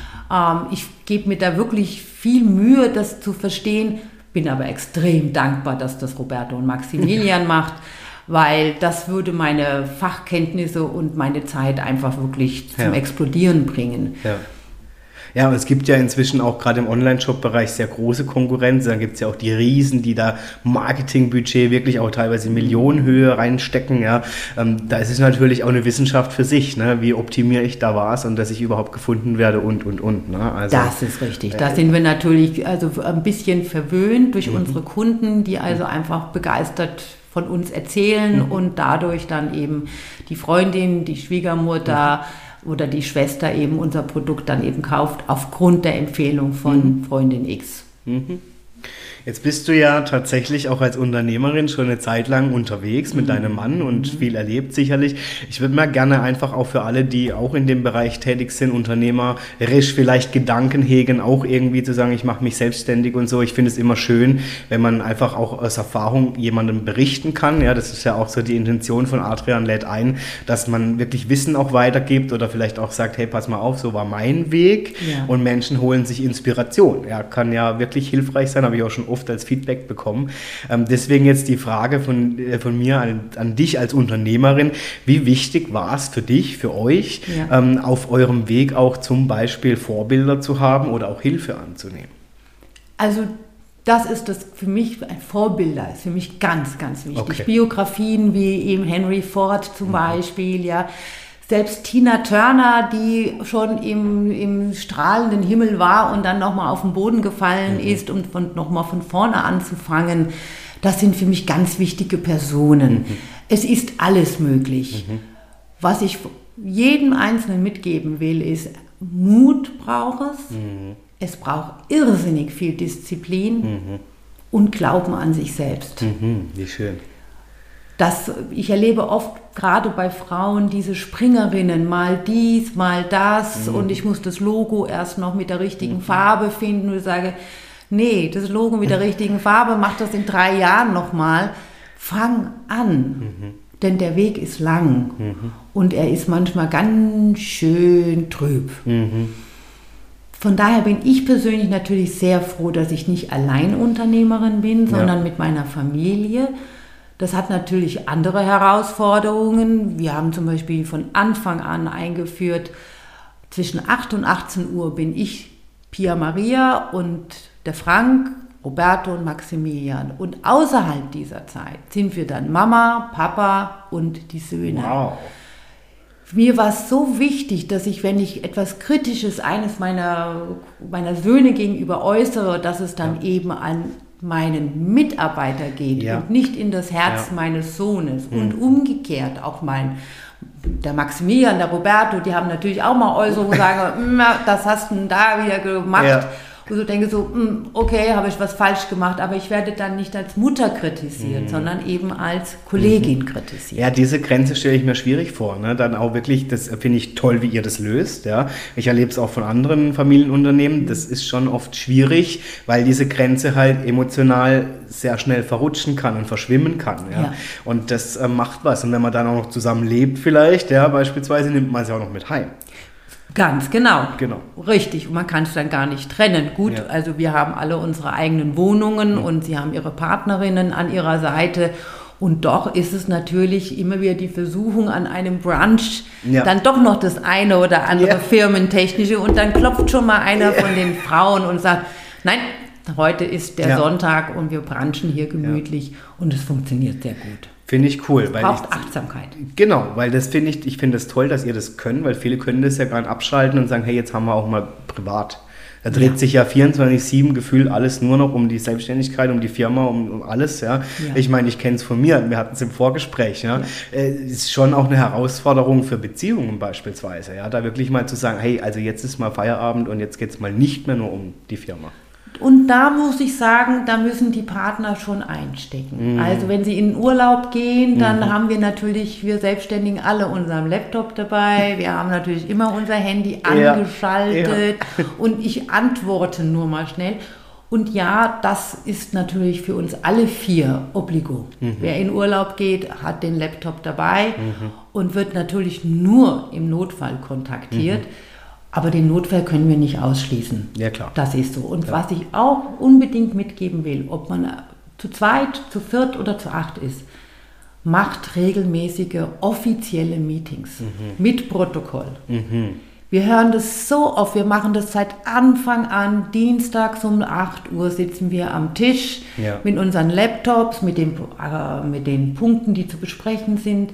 ich gebe mir da wirklich viel Mühe, das zu verstehen, bin aber extrem dankbar, dass das Roberto und Maximilian macht, weil das würde meine Fachkenntnisse und meine Zeit einfach wirklich zum Ja. Explodieren bringen. Ja. Ja, und es gibt ja inzwischen auch gerade im Online-Shop-Bereich sehr große Konkurrenz. Dann gibt es ja auch die Riesen, die da Marketingbudget wirklich auch teilweise in Millionenhöhe reinstecken. Ja. Ähm, da ist es natürlich auch eine Wissenschaft für sich. Ne? Wie optimiere ich da was und dass ich überhaupt gefunden werde und, und, und. Ne? Also, Das ist richtig. Da sind wir natürlich also ein bisschen verwöhnt Mhm. durch unsere Kunden, die also einfach begeistert von uns erzählen Mhm. und dadurch dann eben die Freundin, die Schwiegermutter Mhm. Oder die Schwester eben unser Produkt dann eben kauft aufgrund der Empfehlung von Mhm. Freundin X. Jetzt bist du ja tatsächlich auch als Unternehmerin schon eine Zeit lang unterwegs mit deinem Mann und viel erlebt sicherlich. Ich würde mal gerne einfach auch für alle, die auch in dem Bereich tätig sind, unternehmerisch vielleicht Gedanken hegen, auch irgendwie zu sagen, ich mache mich selbstständig und so. Ich finde es immer schön, wenn man einfach auch aus Erfahrung jemandem berichten kann. Ja, das ist ja auch so die Intention von Adrian lädt ein, dass man wirklich Wissen auch weitergibt oder vielleicht auch sagt, hey, pass mal auf, so war mein Weg Ja. und Menschen holen sich Inspiration. Ja, kann ja wirklich hilfreich sein, habe ich auch schon oft als Feedback bekommen. Ähm, deswegen jetzt die Frage von, äh, von mir an, an dich als Unternehmerin. Wie wichtig war es für dich, für euch, Ja. ähm, auf eurem Weg auch zum Beispiel Vorbilder zu haben oder auch Hilfe anzunehmen? Also das ist das für mich, ein Vorbilder ist für mich ganz, ganz wichtig. Okay. Biografien wie eben Henry Ford zum Beispiel, ja. Selbst Tina Turner, die schon im, im strahlenden Himmel war und dann nochmal auf den Boden gefallen ist, um von, nochmal von vorne anzufangen, das sind für mich ganz wichtige Personen. Es ist alles möglich. Was ich jedem Einzelnen mitgeben will, ist, Mut braucht es. Es braucht irrsinnig viel Disziplin und Glauben an sich selbst. Mhm, wie schön. Das, ich erlebe oft gerade bei Frauen diese Springerinnen, mal dies, mal das und ich muss das Logo erst noch mit der richtigen Farbe finden und ich sage, nee, das Logo mit der richtigen Farbe, mach das in drei Jahren nochmal. Fang an, denn der Weg ist lang und er ist manchmal ganz schön trüb. Von daher bin ich persönlich natürlich sehr froh, dass ich nicht Alleinunternehmerin bin, sondern mit meiner Familie. Das hat natürlich andere Herausforderungen. Wir haben zum Beispiel von Anfang an eingeführt, zwischen 8 und 18 Uhr bin ich Pia Maria und der Frank, Roberto und Maximilian. Und außerhalb dieser Zeit sind wir dann Mama, Papa und die Söhne. Wow. Mir war es so wichtig, dass ich, wenn ich etwas Kritisches eines meiner, meiner Söhne gegenüber äußere, dass es dann ja. eben an meinen Mitarbeiter geht ja. und nicht in das Herz ja. meines Sohnes. Mhm. Und umgekehrt auch mein, der Maximilian, der Roberto, die haben natürlich auch mal Äußerungen, sagen, mm, das hast du da wieder gemacht. Ja wo so denke, so, hm, okay, habe ich was falsch gemacht, aber ich werde dann nicht als Mutter kritisiert, mhm. sondern eben als Kollegin mhm. kritisiert. Ja, diese Grenze stelle ich mir schwierig vor. Ne? Dann auch wirklich, das finde ich toll, wie ihr das löst. Ja? Ich erlebe es auch von anderen Familienunternehmen. Das ist schon oft schwierig, weil diese Grenze halt emotional sehr schnell verrutschen kann und verschwimmen kann. Ja? ja. Und das äh, macht was. Und wenn man dann auch noch zusammen lebt vielleicht, ja, beispielsweise, nimmt man es ja auch noch mit heim. Ganz genau. Genau. Richtig. Und man kann es dann gar nicht trennen. Gut, ja. also wir haben alle unsere eigenen Wohnungen ja. und sie haben ihre Partnerinnen an ihrer Seite. Und doch ist es natürlich immer wieder die Versuchung an einem Brunch, ja. dann doch noch das eine oder andere firmentechnische. Und dann klopft schon mal einer von den Frauen und sagt, nein, heute ist der Sonntag und wir brunchen hier gemütlich. Und es funktioniert sehr gut. Finde ich cool. Es weil braucht ich, Achtsamkeit. Genau, weil das finde ich, ich finde es das toll, dass ihr das könnt, weil viele können das ja nicht abschalten und sagen, hey, jetzt haben wir auch mal privat. Da dreht ja. sich ja 24-7 gefühlt alles nur noch um die Selbstständigkeit, um die Firma, um, um alles. Ja. ja. Ich meine, ich kenne es von mir, wir hatten es im Vorgespräch. Ja. ja. Äh, ist schon auch eine Herausforderung für Beziehungen beispielsweise. Ja. Da wirklich mal zu sagen, hey, also jetzt ist mal Feierabend und jetzt geht es mal nicht mehr nur um die Firma. Und da muss ich sagen, da müssen die Partner schon einstecken. Mhm. Also wenn sie in Urlaub gehen, dann mhm. haben wir natürlich, wir Selbstständigen, alle unseren Laptop dabei. Wir haben natürlich immer unser Handy angeschaltet. Ja. Und ich antworte nur mal schnell. Und ja, das ist natürlich für uns alle vier obligo. Mhm. Wer in Urlaub geht, hat den Laptop dabei mhm. und wird natürlich nur im Notfall kontaktiert. Aber den Notfall können wir nicht ausschließen. Ja, klar. Das ist so. Und ja. was ich auch unbedingt mitgeben will, ob man zu zweit, zu viert oder zu acht ist, macht regelmäßige offizielle Meetings mhm. mit Protokoll. Mhm. Wir hören das so oft, wir machen das seit Anfang an. Dienstags um 8 Uhr sitzen wir am Tisch ja. mit unseren Laptops, mit den, äh, mit den Punkten, die zu besprechen sind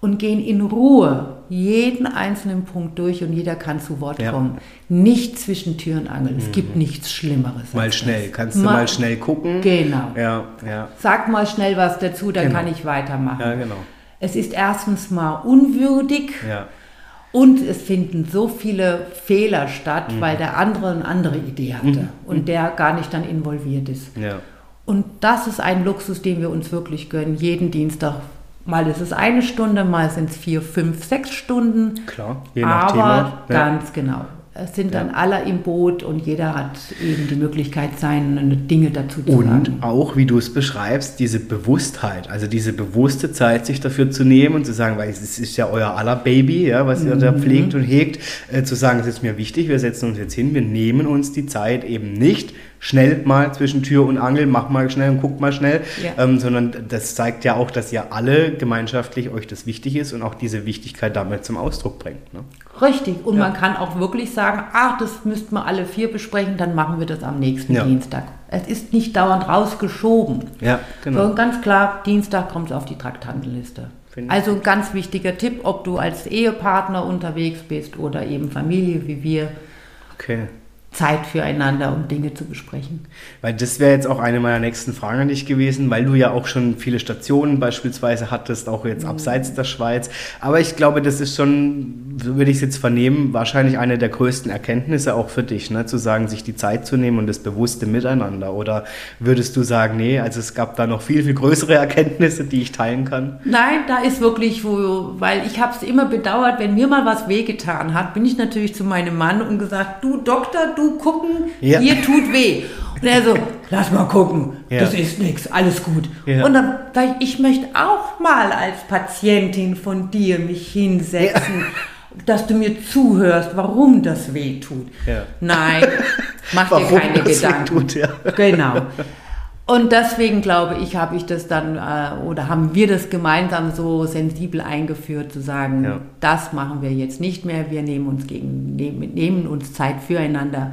und gehen in Ruhe jeden einzelnen Punkt durch und jeder kann zu Wort ja. kommen. Nicht zwischen Tür und Angel. Es mhm. gibt nichts Schlimmeres. Mal schnell. Das. Kannst du mal, mal, schnell gucken? Genau. Ja, ja. Sag mal schnell was dazu, dann genau. kann ich weitermachen. Ja, genau. Es ist erstens mal unwürdig. Ja. Und es finden so viele Fehler statt, mhm. weil der andere eine andere Idee hatte mhm. und der gar nicht dann involviert ist. Ja. Und das ist ein Luxus, den wir uns wirklich gönnen, jeden Dienstag Mal ist es eine Stunde, mal sind es vier, fünf, sechs Stunden. Klar, je nach Aber Thema. Ja. ganz genau. Es sind dann ja. alle im Boot und jeder hat eben die Möglichkeit, seine Dinge dazu zu und sagen. Und auch, wie du es beschreibst, diese Bewusstheit, also diese bewusste Zeit, sich dafür zu nehmen und zu sagen, weil es ist ja euer aller Baby, ja, was ihr mhm. da pflegt und hegt, äh, zu sagen, es ist mir wichtig, wir setzen uns jetzt hin, wir nehmen uns die Zeit eben nicht schnell mal zwischen Tür und Angel, mach mal schnell und guck mal schnell, ja. ähm, sondern das zeigt ja auch, dass ihr alle gemeinschaftlich euch das wichtig ist und auch diese Wichtigkeit damit zum Ausdruck bringt. Ne? Richtig, und ja. man kann auch wirklich sagen, ach, das müssten wir alle vier besprechen, dann machen wir das am nächsten ja. Dienstag. Es ist nicht dauernd rausgeschoben. Ja, genau. Sondern ganz klar, Dienstag kommt es auf die Traktantenliste. Also ein ganz wichtiger Tipp, ob du als Ehepartner unterwegs bist oder eben Familie wie wir. Okay. Zeit füreinander, um Dinge zu besprechen. Weil das wäre jetzt auch eine meiner nächsten Fragen an dich gewesen, weil du ja auch schon viele Stationen beispielsweise hattest, auch jetzt mhm. abseits der Schweiz. Aber ich glaube, das ist schon, so würde ich es jetzt vernehmen, wahrscheinlich eine der größten Erkenntnisse auch für dich, ne? zu sagen, sich die Zeit zu nehmen und das bewusste Miteinander. Oder würdest du sagen, nee, also es gab da noch viel, viel größere Erkenntnisse, die ich teilen kann? Nein, da ist wirklich, wo, weil ich habe es immer bedauert, wenn mir mal was wehgetan hat, bin ich natürlich zu meinem Mann und gesagt, du Doktor, du gucken, ja. hier tut weh. Und er so, lass mal gucken, ja. das ist nichts, alles gut. Ja. Und dann sage ich, ich möchte auch mal als Patientin von dir mich hinsetzen. dass du mir zuhörst, warum das weh tut. Ja. Nein, mach dir keine Gedanken. Tut, ja. Genau. Und deswegen glaube ich, habe ich das dann äh, oder haben wir das gemeinsam so sensibel eingeführt, zu sagen, Ja. das machen wir jetzt nicht mehr, wir nehmen uns, gegen, nehmen, nehmen uns Zeit füreinander.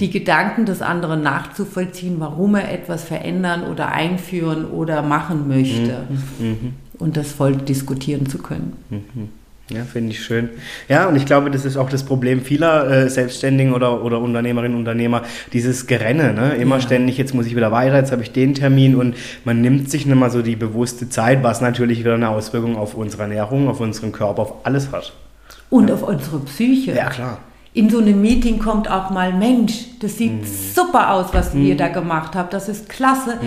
Die Gedanken des anderen nachzuvollziehen, warum er etwas verändern oder einführen oder machen möchte. Und das voll diskutieren zu können. Ja, finde ich schön. Ja, und ich glaube, das ist auch das Problem vieler äh, Selbstständigen oder, oder Unternehmerinnen und Unternehmer, dieses Gerenne, ne? Immer Ja. ständig, jetzt muss ich wieder weiter, jetzt habe ich den Termin und man nimmt sich nicht mal so die bewusste Zeit, was natürlich wieder eine Auswirkung auf unsere Ernährung, auf unseren Körper, auf alles hat. Und auf unsere Psyche. Ja, klar. In so einem Meeting kommt auch mal Mensch, das sieht super aus, was ihr da gemacht habt. Das ist klasse.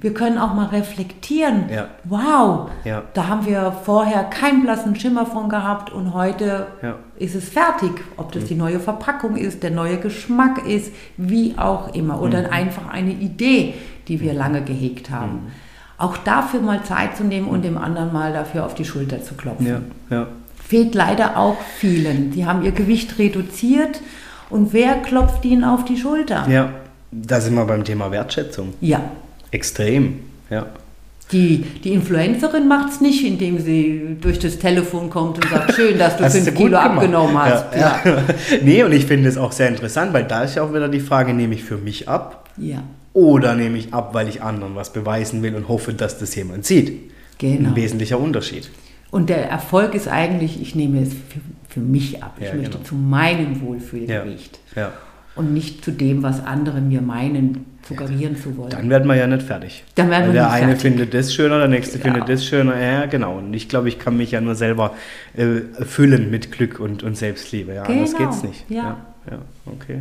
Wir können auch mal reflektieren. Ja. Wow, Ja. da haben wir vorher keinen blassen Schimmer von gehabt und heute Ja. ist es fertig. Ob das die neue Verpackung ist, der neue Geschmack ist, wie auch immer. Oder einfach eine Idee, die wir lange gehegt haben. Auch dafür mal Zeit zu nehmen und dem anderen mal dafür auf die Schulter zu klopfen Ja, ja. Fehlt leider auch vielen. Die haben ihr Gewicht reduziert und wer klopft ihnen auf die Schulter? Ja, da sind wir beim Thema Wertschätzung. Ja. Extrem. Ja. Die, die Influencerin macht es nicht, indem sie durch das Telefon kommt und sagt, schön, dass du Hast 5 du gut Kilo gemacht. abgenommen hast. Ja, ja. nee, und ich finde es auch sehr interessant, weil da ist ja auch wieder die Frage, nehme ich für mich ab ja. oder nehme ich ab, weil ich anderen was beweisen will und hoffe, dass das jemand sieht. Genau. Ein wesentlicher Unterschied. Und der Erfolg ist eigentlich, ich nehme es für, für mich ab. Ich Ja, möchte genau. zu meinem Wohlfühlgewicht Ja. und nicht zu dem, was andere mir meinen, suggerieren zu wollen. Dann werden wir ja nicht fertig. Dann werden wir der nicht eine fertig. findet das schöner, der nächste findet das schöner. Ja, genau. Und ich glaube, ich kann mich ja nur selber äh, füllen mit Glück und, und Selbstliebe. Ja, anders Genau. geht's nicht. Ja. Ja, okay.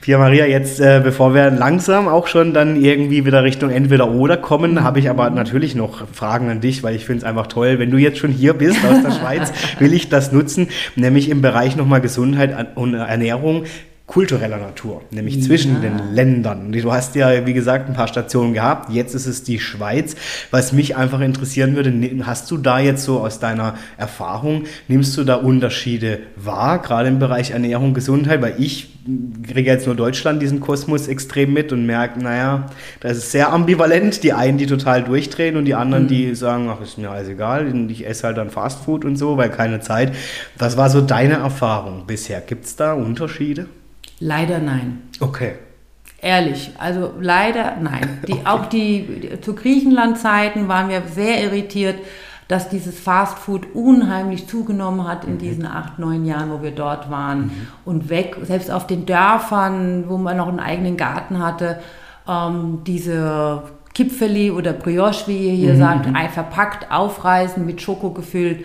Pia Maria, jetzt äh, bevor wir langsam auch schon dann irgendwie wieder Richtung Entweder oder kommen, Mhm. habe ich aber natürlich noch Fragen an dich, weil ich finde es einfach toll. Wenn du jetzt schon hier bist aus der Schweiz, will ich das nutzen, nämlich im Bereich nochmal Gesundheit und Ernährung kultureller Natur, nämlich Ja. zwischen den Ländern. Du hast ja, wie gesagt, ein paar Stationen gehabt. Jetzt ist es die Schweiz. Was mich einfach interessieren würde, hast du da jetzt so aus deiner Erfahrung, nimmst du da Unterschiede wahr, gerade im Bereich Ernährung, Gesundheit? Weil ich kriege jetzt nur Deutschland diesen Kosmos extrem mit und merke, naja, das ist sehr ambivalent. Die einen, die total durchdrehen und die anderen, die sagen, ach, ist mir alles egal, ich esse halt dann Fastfood und so, weil keine Zeit. Was war so deine Erfahrung bisher? Gibt es da Unterschiede? Leider nein. Okay. Ehrlich, also leider nein. Die, Auch die, die zu Griechenland-Zeiten waren wir sehr irritiert, dass dieses Fastfood unheimlich zugenommen hat in diesen acht, neun Jahren, wo wir dort waren. Und weg, selbst auf den Dörfern, wo man noch einen eigenen Garten hatte, ähm, diese Kipfeli oder Brioche, wie ihr hier sagt, ein- verpackt, aufreißen, mit Schoko gefüllt,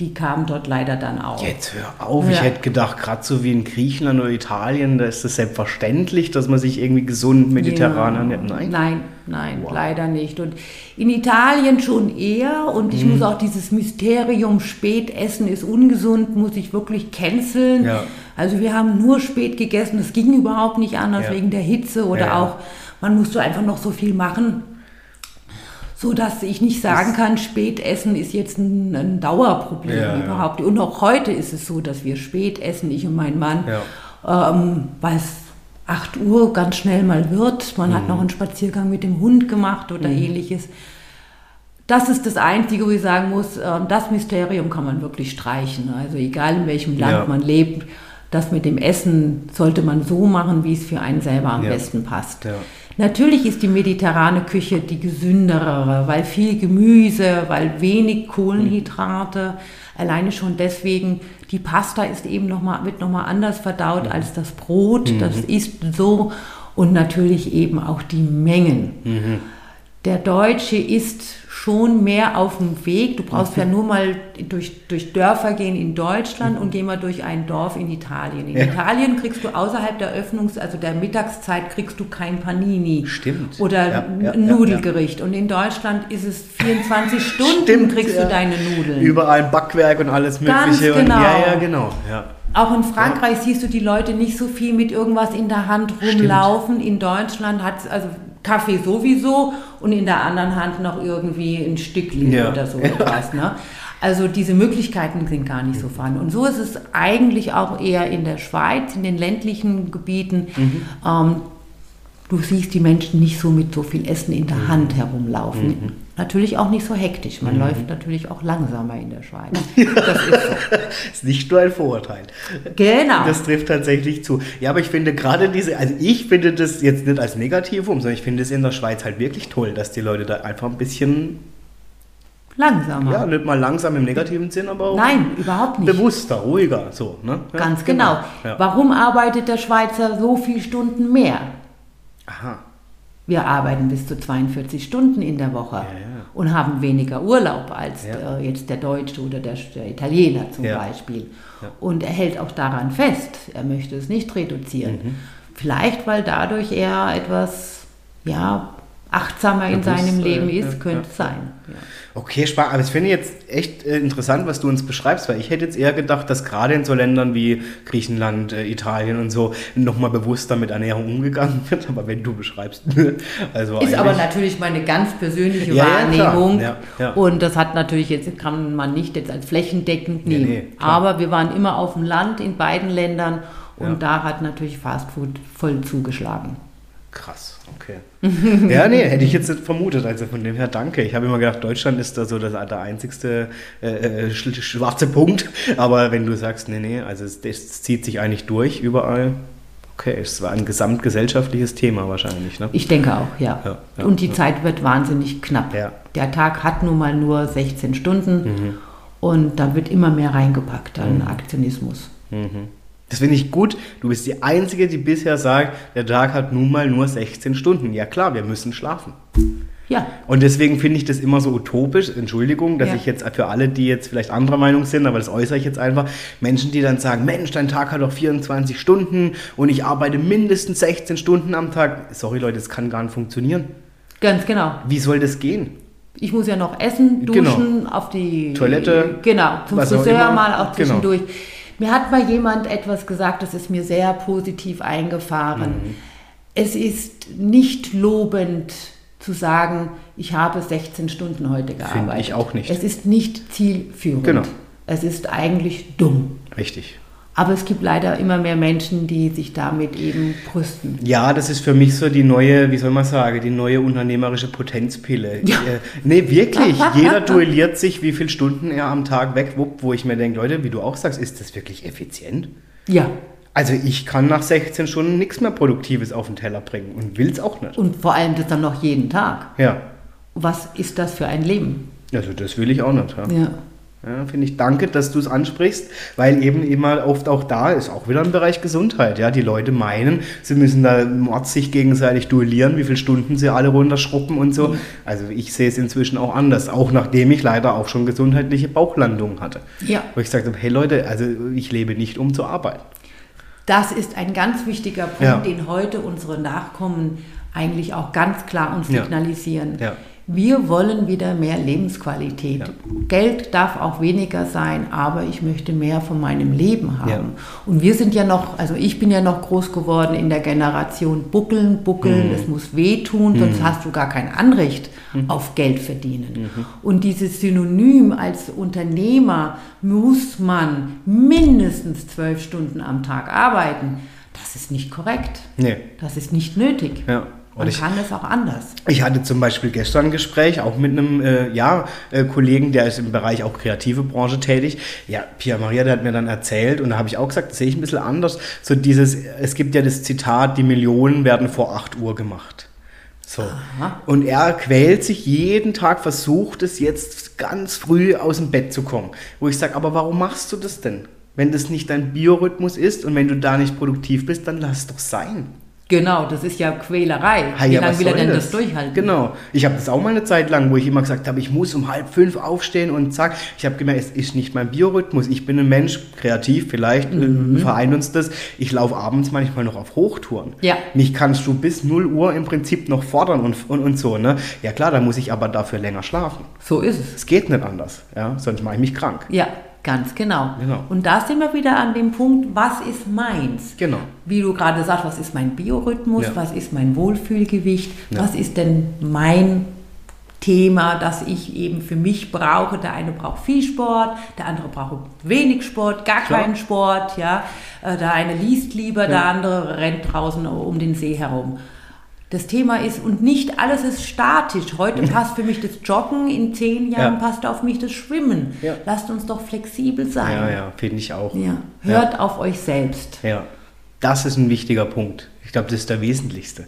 die kamen dort leider dann auch. Jetzt hör auf, ich Ja. hätte gedacht, gerade so wie in Griechenland oder Italien, da ist es selbstverständlich, dass man sich irgendwie gesund mediterran Ja. ernährt. Nein. Nein, nein, Wow. leider nicht. Und in Italien schon eher. Und ich muss auch dieses Mysterium, Spätessen ist ungesund, muss ich wirklich canceln. Ja. Also wir haben nur spät gegessen, das ging überhaupt nicht anders Ja. wegen der Hitze oder Ja, ja. auch, man musste einfach noch so viel machen. So dass ich nicht sagen kann, Spätessen ist jetzt ein, ein Dauerproblem Ja, ja. überhaupt. Und auch heute ist es so, dass wir spät essen, ich und mein Mann Ja. ähm, weil es 8 Uhr ganz schnell mal wird. Man Mhm. hat noch einen Spaziergang mit dem Hund gemacht oder ähnliches. Das ist das Einzige, wo ich sagen muss, ähm, das Mysterium kann man wirklich streichen. Also egal in welchem Land Ja. man lebt, das mit dem Essen sollte man so machen, wie es für einen selber am Ja. besten passt. Natürlich ist die mediterrane Küche die gesünderere, weil viel Gemüse, weil wenig Kohlenhydrate. Alleine schon deswegen, die Pasta ist eben noch mal, wird nochmal anders verdaut als das Brot. Das ist so. Und natürlich eben auch die Mengen. Der Deutsche ist schon mehr auf dem Weg. Du brauchst ja nur mal durch, durch Dörfer gehen in Deutschland und geh mal durch ein Dorf in Italien. In Ja. Italien kriegst du außerhalb der Öffnungs-, also der Mittagszeit, kriegst du kein Panini. Stimmt. Oder Ja, ein ja, ja, Nudelgericht. Und in Deutschland ist es 24 Stunden Stimmt, kriegst ja. du deine Nudeln. Überall ein Backwerk und alles Ganz Mögliche. Und, genau. ja, ja, genau. Ja. Auch in Frankreich siehst du die Leute nicht so viel mit irgendwas in der Hand rumlaufen. In Deutschland hat also Kaffee sowieso und in der anderen Hand noch irgendwie ein Stückchen Ja. oder so etwas. Ne? Also diese Möglichkeiten sind gar nicht so vorhanden. Und so ist es eigentlich auch eher in der Schweiz, in den ländlichen Gebieten. Mhm. Ähm, du siehst die Menschen nicht so mit so viel Essen in der Hand herumlaufen. Mhm. Natürlich auch nicht so hektisch. Man läuft natürlich auch langsamer in der Schweiz. Das ist so. ist nicht nur ein Vorurteil. Genau. Das trifft tatsächlich zu. Ja, aber ich finde gerade diese, also ich finde das jetzt nicht als Negativum, sondern ich finde es in der Schweiz halt wirklich toll, dass die Leute da einfach ein bisschen, langsamer. ja, nicht mal langsam im negativen Sinn, aber auch Nein, überhaupt nicht. bewusster, ruhiger, so, ne? Ja, Ganz genau. Ja. Warum arbeitet der Schweizer so viele Stunden mehr? Aha. Wir arbeiten bis zu 42 Stunden in der Woche ja. und haben weniger Urlaub als Ja. äh, jetzt der Deutsche oder der, der Italiener zum Ja. Beispiel. Ja. Und er hält auch daran fest, er möchte es nicht reduzieren. Mhm. Vielleicht, weil dadurch er etwas ja, achtsamer in Bewusst, seinem äh, Leben ja, ist, könnte ja. es sein. Ja. Okay, spannend. Aber ich finde jetzt echt äh, interessant, was du uns beschreibst, weil ich hätte jetzt eher gedacht, dass gerade in so Ländern wie Griechenland, äh, Italien und so nochmal bewusster mit Ernährung umgegangen wird. Aber wenn du beschreibst, also Ist aber natürlich meine ganz persönliche Ja. Wahrnehmung. Ja, ja. Und das hat natürlich jetzt, kann man nicht jetzt als flächendeckend Nee, nehmen. nee, klar. aber wir waren immer auf dem Land in beiden Ländern und Ja. da hat natürlich Fastfood voll zugeschlagen. Krass, okay. ja, nee, hätte ich jetzt nicht vermutet. Also von dem her danke. Ich habe immer gedacht, Deutschland ist da so das, der einzigste äh, äh, sch- schwarze Punkt. Aber wenn du sagst, nee, nee, also es, das zieht sich eigentlich durch überall. Okay, es war ein gesamtgesellschaftliches Thema wahrscheinlich, ne? Ich denke auch, ja. Ja, ja, und die Zeit wird wahnsinnig knapp. Ja. Der Tag hat nun mal nur 16 Stunden Mhm. und da wird immer mehr reingepackt an Aktionismus. Mhm. Das finde ich gut. Du bist die Einzige, die bisher sagt, der Tag hat nun mal nur 16 Stunden. Ja klar, wir müssen schlafen. Ja, Und deswegen finde ich das immer so utopisch, Entschuldigung, dass Ja. ich jetzt für alle, die jetzt vielleicht anderer Meinung sind, aber das äußere ich jetzt einfach, Menschen, die dann sagen, Mensch, dein Tag hat doch 24 Stunden und ich arbeite mindestens 16 Stunden am Tag. Sorry Leute, das kann gar nicht funktionieren. ganz genau. Wie soll das gehen? Ich muss ja noch essen, Genau. duschen, auf die Toilette, Genau, zum Friseur mal auch Genau. Mir hat mal jemand etwas gesagt, das ist mir sehr positiv eingefahren. Mhm. Es ist nicht lobend zu sagen, ich habe 16 Stunden heute gearbeitet. ich auch nicht. Es ist nicht zielführend. Genau. Es ist eigentlich dumm. Richtig. Aber es gibt leider immer mehr Menschen, die sich damit eben brüsten. Ja, das ist für mich so die neue, wie soll man sagen, die neue unternehmerische Potenzpille. Ja. Äh, nee, wirklich. Jeder duelliert sich, wie viele Stunden er am Tag wegwuppt, wo ich mir denke, Leute, wie du auch sagst, ist das wirklich effizient? Ja. Also ich kann nach 16 Stunden nichts mehr Produktives auf den Teller bringen und will es auch nicht. Und vor allem das dann noch jeden Tag. Ja, Was ist das für ein Leben? also das will ich auch nicht. Ja. Ja. Ja, Finde ich danke, dass du es ansprichst, weil eben immer oft auch da ist, auch wieder im Bereich Gesundheit. Ja, die Leute meinen, sie müssen da mord sich gegenseitig duellieren, wie viele Stunden sie alle runterschruppen und so. Also ich sehe es inzwischen auch anders, auch nachdem ich leider auch schon gesundheitliche Bauchlandungen hatte. Ja. Wo ich gesagt habe, hey Leute, also ich lebe nicht um zu arbeiten. Das ist ein ganz wichtiger Punkt, Ja. den heute unsere Nachkommen eigentlich auch ganz klar uns Ja. signalisieren. Ja. Wir wollen wieder mehr Lebensqualität. Ja. Geld darf auch weniger sein, aber ich möchte mehr von meinem Leben haben. Ja. Und wir sind ja noch, also ich bin ja noch groß geworden in der Generation Buckeln, Buckeln, Mhm. es muss wehtun, sonst hast du gar kein Anrecht auf Geld verdienen. Mhm. Und dieses Synonym als Unternehmer muss man mindestens zwölf Stunden am Tag arbeiten. Das ist nicht korrekt. Nee. Das ist nicht nötig. Ja. Und ich- kann es auch anders. Ich hatte zum Beispiel gestern ein Gespräch, auch mit einem äh, ja, äh, Kollegen, der ist im Bereich auch kreative Branche tätig. Ja, Pia Maria, der hat mir dann erzählt und da habe ich auch gesagt, das sehe ich ein bisschen anders. So dieses, es gibt ja das Zitat, die Millionen werden vor 8 Uhr gemacht. So. Aha. Und er quält sich jeden Tag, versucht es jetzt ganz früh aus dem Bett zu kommen. Wo ich sage, aber warum machst du das denn? Wenn das nicht dein Biorhythmus ist und wenn du da nicht produktiv bist, dann lass es doch sein. Genau, das ist ja Quälerei. Ha, Wie ja, lange will er denn das, durchhalten? Genau. Ich habe das auch mal eine Zeit lang, wo ich immer gesagt habe, ich muss um halb fünf aufstehen und zack. Ich habe gemerkt, es ist nicht mein Biorhythmus. Ich bin ein Mensch, kreativ, vielleicht Mhm. äh, vereint uns das. Ich laufe abends manchmal noch auf Hochtouren. Ja. Mich kannst du bis 0 Uhr im Prinzip noch fordern und, und, und so. Ne? Ja klar, da muss ich aber dafür länger schlafen. So ist es. Es geht nicht anders. Ja? Sonst mache ich mich krank. Ja, ganz genau. Genau. Und da sind wir wieder an dem Punkt, was ist meins? Genau. Wie du gerade sagst, was ist mein Biorhythmus, Ja. was ist mein Wohlfühlgewicht, Ja. was ist denn mein Thema, das ich eben für mich brauche. Der eine braucht viel Sport, der andere braucht wenig Sport, gar Klar. keinen Sport, ja. Äh, Der eine liest lieber, der Ja. andere rennt draußen um den See herum. Das Thema ist, und nicht alles ist statisch. Heute passt für mich das Joggen, in zehn Jahren Ja. passt auf mich das Schwimmen. Ja. Lasst uns doch flexibel sein. Ja, ja, finde ich auch. Ja. Hört auf euch selbst. Ja, das ist ein wichtiger Punkt. Ich glaube, das ist der wesentlichste.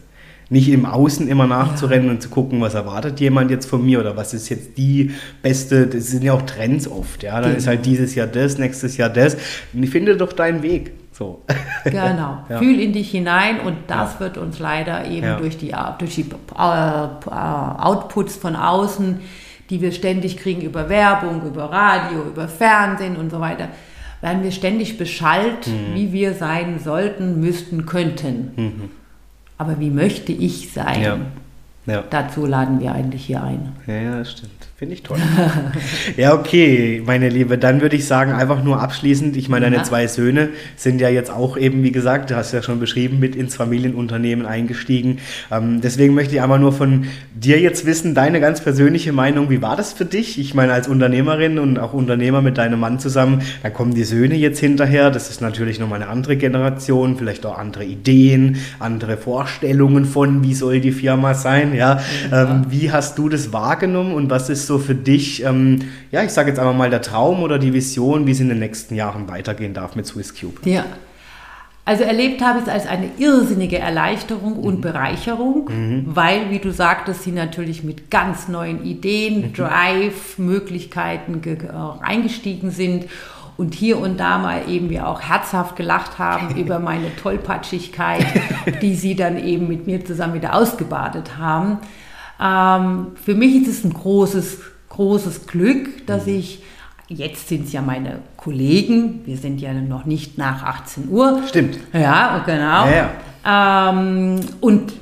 Nicht im Außen immer nachzurennen und zu gucken, was erwartet jemand jetzt von mir oder was ist jetzt die beste, das sind ja auch Trends oft, ja. Dann Genau. ist halt dieses Jahr das, nächstes Jahr das. Und ich finde doch deinen Weg. So. Genau. Ja. Fühl in dich hinein und das wird uns leider eben Ja. durch die, durch die äh, Outputs von außen, die wir ständig kriegen über Werbung, über Radio, über Fernsehen und so weiter, werden wir ständig beschallt, Mhm. wie wir sein sollten, müssten, könnten. Aber wie möchte ich sein? Ja. Ja. Dazu laden wir eigentlich hier ein. Ja, ja, das stimmt. Finde ich toll. ja, okay, meine Liebe, dann würde ich sagen, einfach nur abschließend, ich meine, deine Ja. zwei Söhne sind ja jetzt auch eben, wie gesagt, du hast ja schon beschrieben, mit ins Familienunternehmen eingestiegen. Ähm, deswegen möchte ich einmal nur von dir jetzt wissen, deine ganz persönliche Meinung, wie war das für dich? Ich meine, als Unternehmerin und auch Unternehmer mit deinem Mann zusammen, da kommen die Söhne jetzt hinterher, das ist natürlich nochmal eine andere Generation, vielleicht auch andere Ideen, andere Vorstellungen von, wie soll die Firma sein, ja. Ähm, wie hast du das wahrgenommen und was ist so für dich, ähm, ja, ich sage jetzt einfach mal der Traum oder die Vision, wie es in den nächsten Jahren weitergehen darf mit Swiss Cube? Ja. Also erlebt habe ich es als eine irrsinnige Erleichterung und Bereicherung, weil, wie du sagtest, sie natürlich mit ganz neuen Ideen, Drive, Möglichkeiten äh, eingestiegen sind und hier und da mal eben wir auch herzhaft gelacht haben über meine Tollpatschigkeit, die sie dann eben mit mir zusammen wieder ausgebadet haben. Ähm, für mich ist es ein großes, großes Glück, dass ich, jetzt sind es ja meine Kollegen, wir sind ja noch nicht nach 18 Uhr. Stimmt. Ja, genau. Ja, Ähm, und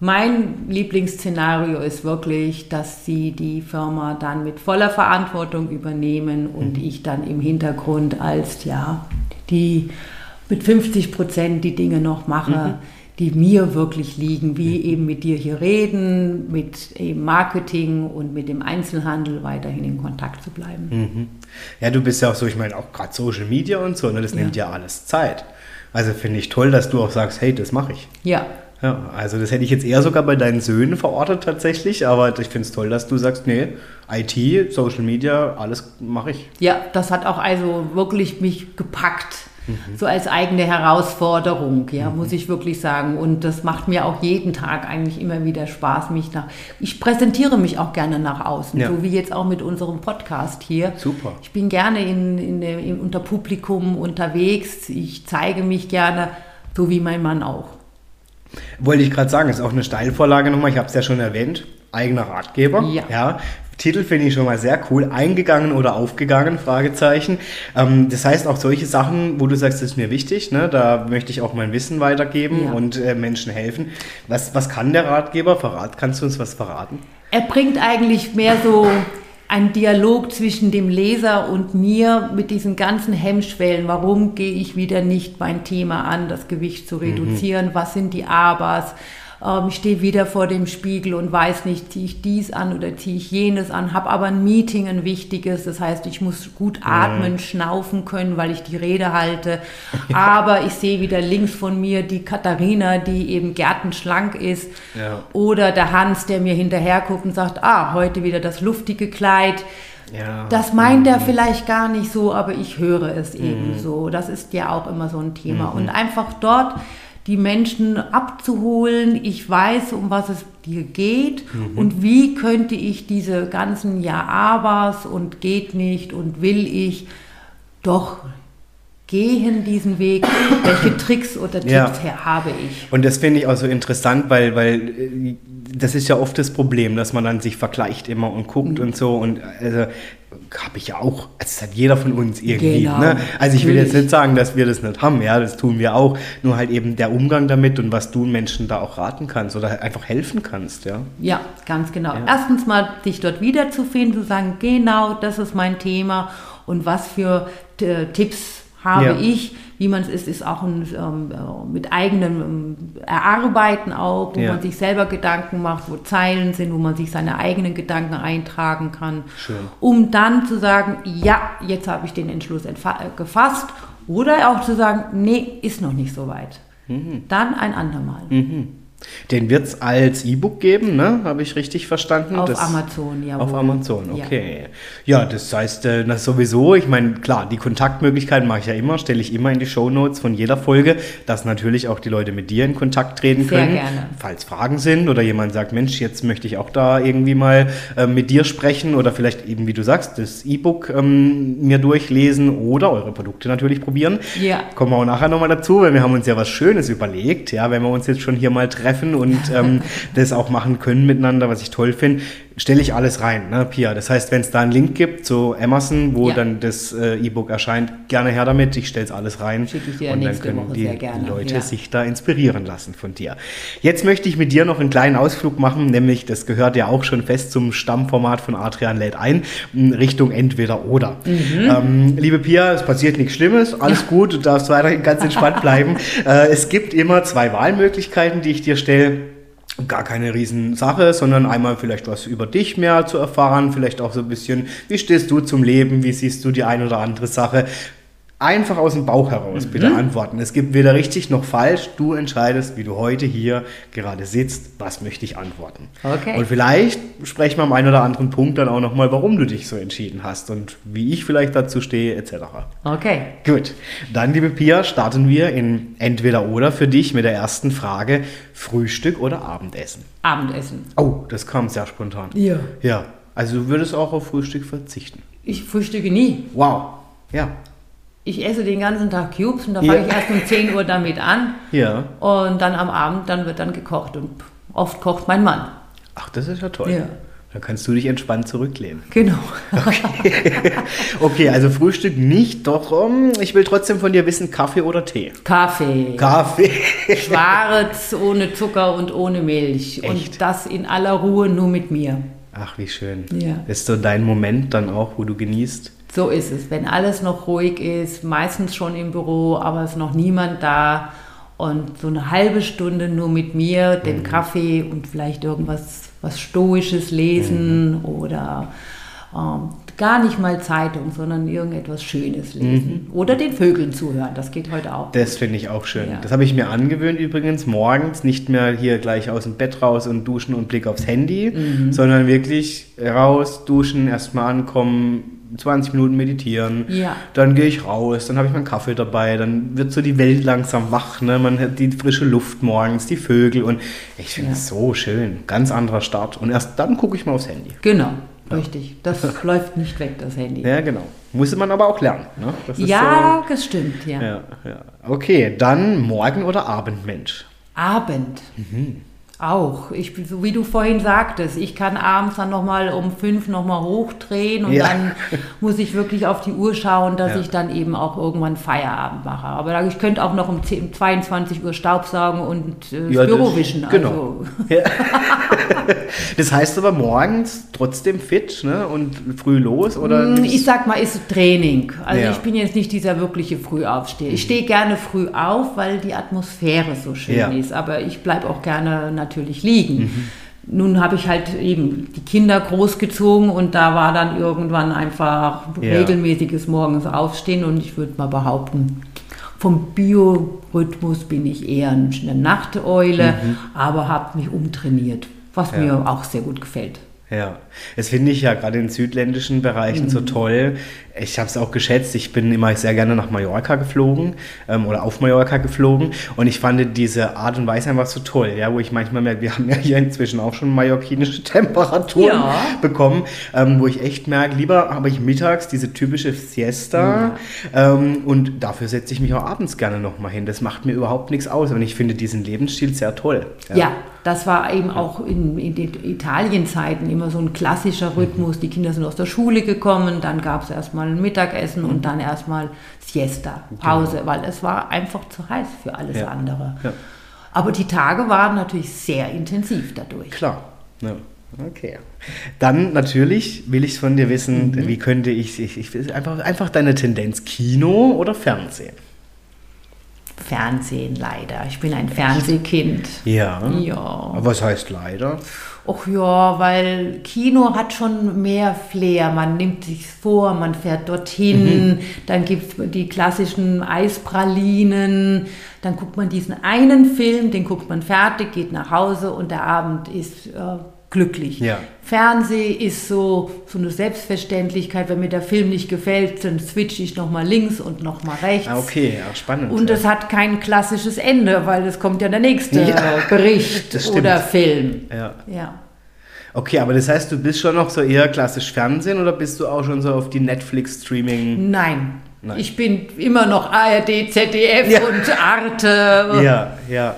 mein Lieblingsszenario ist wirklich, dass sie die Firma dann mit voller Verantwortung übernehmen und ich dann im Hintergrund als, ja, die mit 50 Prozent die Dinge noch mache, die mir wirklich liegen, wie eben mit dir hier reden, mit eben Marketing und mit dem Einzelhandel weiterhin in Kontakt zu bleiben. Mhm. Ja, du bist ja auch so, ich meine, auch gerade Social Media und so, ne, das nimmt ja alles Zeit. Also finde ich toll, dass du auch sagst, hey, das mache ich. Ja, Ja, also das hätte ich jetzt eher sogar bei deinen Söhnen verortet tatsächlich, aber ich finde es toll, dass du sagst, nee, IT, Social Media, alles mache ich. Ja, das hat auch also wirklich mich gepackt. So als eigene Herausforderung, ja, muss ich wirklich sagen. Und das macht mir auch jeden Tag eigentlich immer wieder Spaß, mich nach. Ich präsentiere mich auch gerne nach außen, Ja. so wie jetzt auch mit unserem Podcast hier. Super. Ich bin gerne in, in, in, unter Publikum unterwegs. Ich zeige mich gerne, so wie mein Mann auch. Wollte ich gerade sagen, ist auch eine Steilvorlage nochmal, ich habe es ja schon erwähnt, eigener Ratgeber. Ja. Titel finde ich schon mal sehr cool. Eingegangen oder aufgegangen? Fragezeichen. Ähm, das heißt auch solche Sachen, wo du sagst, das ist mir wichtig, ne? da möchte ich auch mein Wissen weitergeben Ja. und äh, Menschen helfen. Was, was kann der Ratgeber? Verrat, kannst du uns was verraten? Er bringt eigentlich mehr so einen Dialog zwischen dem Leser und mir mit diesen ganzen Hemmschwellen. Warum gehe ich wieder nicht mein Thema an, das Gewicht zu reduzieren? Was sind die Abers? Ähm, ich stehe wieder vor dem Spiegel und weiß nicht, ziehe ich dies an oder ziehe ich jenes an, habe aber ein Meeting, ein wichtiges. Das heißt, ich muss gut atmen, schnaufen können, weil ich die Rede halte. Aber ich sehe wieder links von mir die Katharina, die eben gärtenschlank ist. Ja. Oder der Hans, der mir hinterher guckt und sagt, ah, heute wieder das luftige Kleid. Ja. Das meint er vielleicht gar nicht so, aber ich höre es eben so. Das ist ja auch immer so ein Thema. Und einfach dort die Menschen abzuholen. Ich weiß, um was es dir geht und wie könnte ich diese ganzen Ja-Abers und geht nicht und will ich doch gehen diesen Weg. Welche Tricks oder Tipps Ja. habe ich? Und das finde ich auch so interessant, weil, weil äh, das ist ja oft das Problem, dass man dann sich vergleicht immer und guckt und so. Und also, habe ich ja auch, also das hat jeder von uns irgendwie. Genau, ne? Also ich will jetzt nicht sagen, dass wir das nicht haben, ja, das tun wir auch. Nur halt eben der Umgang damit und was du Menschen da auch raten kannst oder einfach helfen kannst, ja. Ja, ganz genau. Erstens mal dich dort wiederzufinden, zu sagen, genau, das ist mein Thema und was für äh, Tipps habe Ja. ich. Wie man es ist, ist auch ein, ähm, äh, mit eigenem ähm, Erarbeiten auch, wo Ja. man sich selber Gedanken macht, wo Zeilen sind, wo man sich seine eigenen Gedanken eintragen kann, Schön. um dann zu sagen, ja, jetzt habe ich den Entschluss äh, gefasst oder auch zu sagen, nee, ist noch nicht so weit. Mhm. Dann ein andermal. Den wird es als E-Book geben, ne? Habe ich richtig verstanden? Auf das, Amazon, ja. Auf Amazon, okay. Ja, ja das heißt, äh, das sowieso, ich meine, klar, die Kontaktmöglichkeiten mache ich ja immer, stelle ich immer in die Shownotes von jeder Folge, dass natürlich auch die Leute mit dir in Kontakt treten Sehr können. gerne. Falls Fragen sind oder jemand sagt, Mensch, jetzt möchte ich auch da irgendwie mal äh, mit dir sprechen oder vielleicht eben, wie du sagst, das E-Book ähm, mir durchlesen oder eure Produkte natürlich probieren. Ja. Kommen wir auch nachher nochmal dazu, weil wir haben uns ja was Schönes überlegt, ja, wenn wir uns jetzt schon hier mal treffen und ähm, das auch machen können miteinander, was ich toll finde, stelle ich alles rein, ne, Pia. Das heißt, wenn es da einen Link gibt zu Amazon, wo Ja. dann das äh, E-Book erscheint, gerne her damit. Ich stelle es alles rein. Schicke ich dir und dann können Woche die Leute ja. sich da inspirieren lassen von dir. Jetzt möchte ich mit dir noch einen kleinen Ausflug machen, nämlich, das gehört ja auch schon fest zum Stammformat von Adrian lädt ein, in Richtung entweder oder. Mhm. Ähm, liebe Pia, es passiert nichts Schlimmes, alles gut, du darfst weiterhin ganz entspannt bleiben. äh, es gibt immer zwei Wahlmöglichkeiten, die ich dir stelle. Gar keine Riesensache, sondern einmal vielleicht was über dich mehr zu erfahren, vielleicht auch so ein bisschen, wie stehst du zum Leben, wie siehst du die ein oder andere Sache. Einfach aus dem Bauch heraus bitte antworten. Es gibt weder richtig noch falsch. Du entscheidest, wie du heute hier gerade sitzt, was möchte ich antworten. Okay. Und vielleicht sprechen wir am einen oder anderen Punkt dann auch nochmal, warum du dich so entschieden hast und wie ich vielleicht dazu stehe, etc. Okay. Gut, dann, liebe Pia, starten wir in Entweder oder für dich mit der ersten Frage: Frühstück oder Abendessen? Abendessen. Oh, das kam sehr spontan. Ja. Ja, also du würdest auch auf Frühstück verzichten. Ich frühstücke nie. Wow. Ja. Ich esse den ganzen Tag Cubes und da Ja. fange ich erst um 10 Uhr damit an. Ja. Und dann am Abend, dann wird dann gekocht. Und oft kocht mein Mann. Ach, das ist ja toll. Ja. Dann kannst du dich entspannt zurücklehnen. Genau. Okay, also Frühstück nicht, doch um, ich will trotzdem von dir wissen, Kaffee oder Tee? Kaffee. Kaffee. Schwarz, ohne Zucker und ohne Milch. Echt? Und das in aller Ruhe nur mit mir. Ach, wie schön. Ja. Ist so dein Moment dann auch, wo du genießt? So ist es. Wenn alles noch ruhig ist, meistens schon im Büro, aber es ist noch niemand da. Und so eine halbe Stunde nur mit mir, den Kaffee und vielleicht irgendwas was Stoisches lesen oder ähm, gar nicht mal Zeitung, sondern irgendetwas Schönes lesen. Oder den Vögeln zuhören. Das geht heute auch. Das finde ich auch schön. Ja. Das habe ich mir angewöhnt übrigens, morgens nicht mehr hier gleich aus dem Bett raus und duschen und Blick aufs Handy, Mhm. sondern wirklich raus, duschen, erstmal ankommen, 20 Minuten meditieren, Ja. dann gehe ich raus, dann habe ich meinen Kaffee dabei, dann wird so die Welt langsam wach, ne? man hat die frische Luft morgens, die Vögel und ich finde Ja. es so schön, ganz anderer Start und erst dann gucke ich mal aufs Handy. Genau, richtig. Das läuft nicht weg, das Handy. Ja, genau. Muss man aber auch lernen. Ne? Das Ja, das stimmt, ja. So, ja, ja. Okay, dann Morgen- oder Abendmensch? Abend. Auch. Ich, so wie du vorhin sagtest, ich kann abends dann nochmal um fünf nochmal hochdrehen und Ja. dann muss ich wirklich auf die Uhr schauen, dass Ja. ich dann eben auch irgendwann Feierabend mache. Aber ich könnte auch noch um 10, 22 Uhr Staubsaugen und äh, Ja, das Büro wischen. genau. Also, Das heißt aber morgens trotzdem fit ne? und früh los? Oder Mm, Ich sag mal, ist Training. Also ich bin jetzt nicht dieser wirkliche Frühaufsteher. Ich stehe gerne früh auf, weil die Atmosphäre so schön ist. Aber ich bleibe auch gerne natürlich liegen. Nun habe ich halt eben die Kinder großgezogen und da war dann irgendwann einfach Ja. regelmäßiges morgens Aufstehen und ich würde mal behaupten, vom Biorhythmus bin ich eher eine Nachteule, aber habe mich umtrainiert, was Ja. mir auch sehr gut gefällt. Ja, das finde ich ja gerade in südländischen Bereichen Mhm. so toll. Ich habe es auch geschätzt. Ich bin immer sehr gerne nach Mallorca geflogen ähm, oder auf Mallorca geflogen und ich fand diese Art und Weise einfach so toll, ja, wo ich manchmal merke, wir haben ja hier inzwischen auch schon mallorquinische Temperaturen Ja. bekommen, ähm, wo ich echt merke, lieber habe ich mittags diese typische Siesta ähm, und dafür setze ich mich auch abends gerne nochmal hin. Das macht mir überhaupt nichts aus und ich finde diesen Lebensstil sehr toll. Ja, das war eben auch in, in den Italienzeiten immer so ein klassischer Rhythmus. Die Kinder sind aus der Schule gekommen, dann gab es erstmal ein Mittagessen und dann erstmal Siesta, Pause, weil es war einfach zu heiß für alles Ja. andere. Ja. Aber die Tage waren natürlich sehr intensiv dadurch. Klar. Ja. Okay. Dann natürlich will ich von dir wissen, Mhm. wie könnte ich, ich, ich einfach, einfach deine Tendenz Kino oder Fernsehen? Fernsehen leider. Ich bin ein Fernsehkind. Ja. Ja. Aber was heißt leider? Ach ja, weil Kino hat schon mehr Flair. Man nimmt sich vor, man fährt dorthin, mhm. dann gibt es die klassischen Eispralinen, dann guckt man diesen einen Film, den guckt man fertig, geht nach Hause und der Abend ist äh, glücklich. Ja. Fernseh ist so, so eine Selbstverständlichkeit. Wenn mir der Film nicht gefällt, dann switche ich nochmal links und nochmal rechts. Ah, okay, auch spannend. Und es hat kein klassisches Ende, weil es kommt ja der nächste Ja, Bericht das stimmt. oder Film. Ja. Ja. Okay, aber das heißt, du bist schon noch so eher klassisch Fernsehen oder bist du auch schon so auf die Netflix-Streaming? Nein. Nein. Ich bin immer noch ARD, ZDF Ja. und Arte. Ja, ja.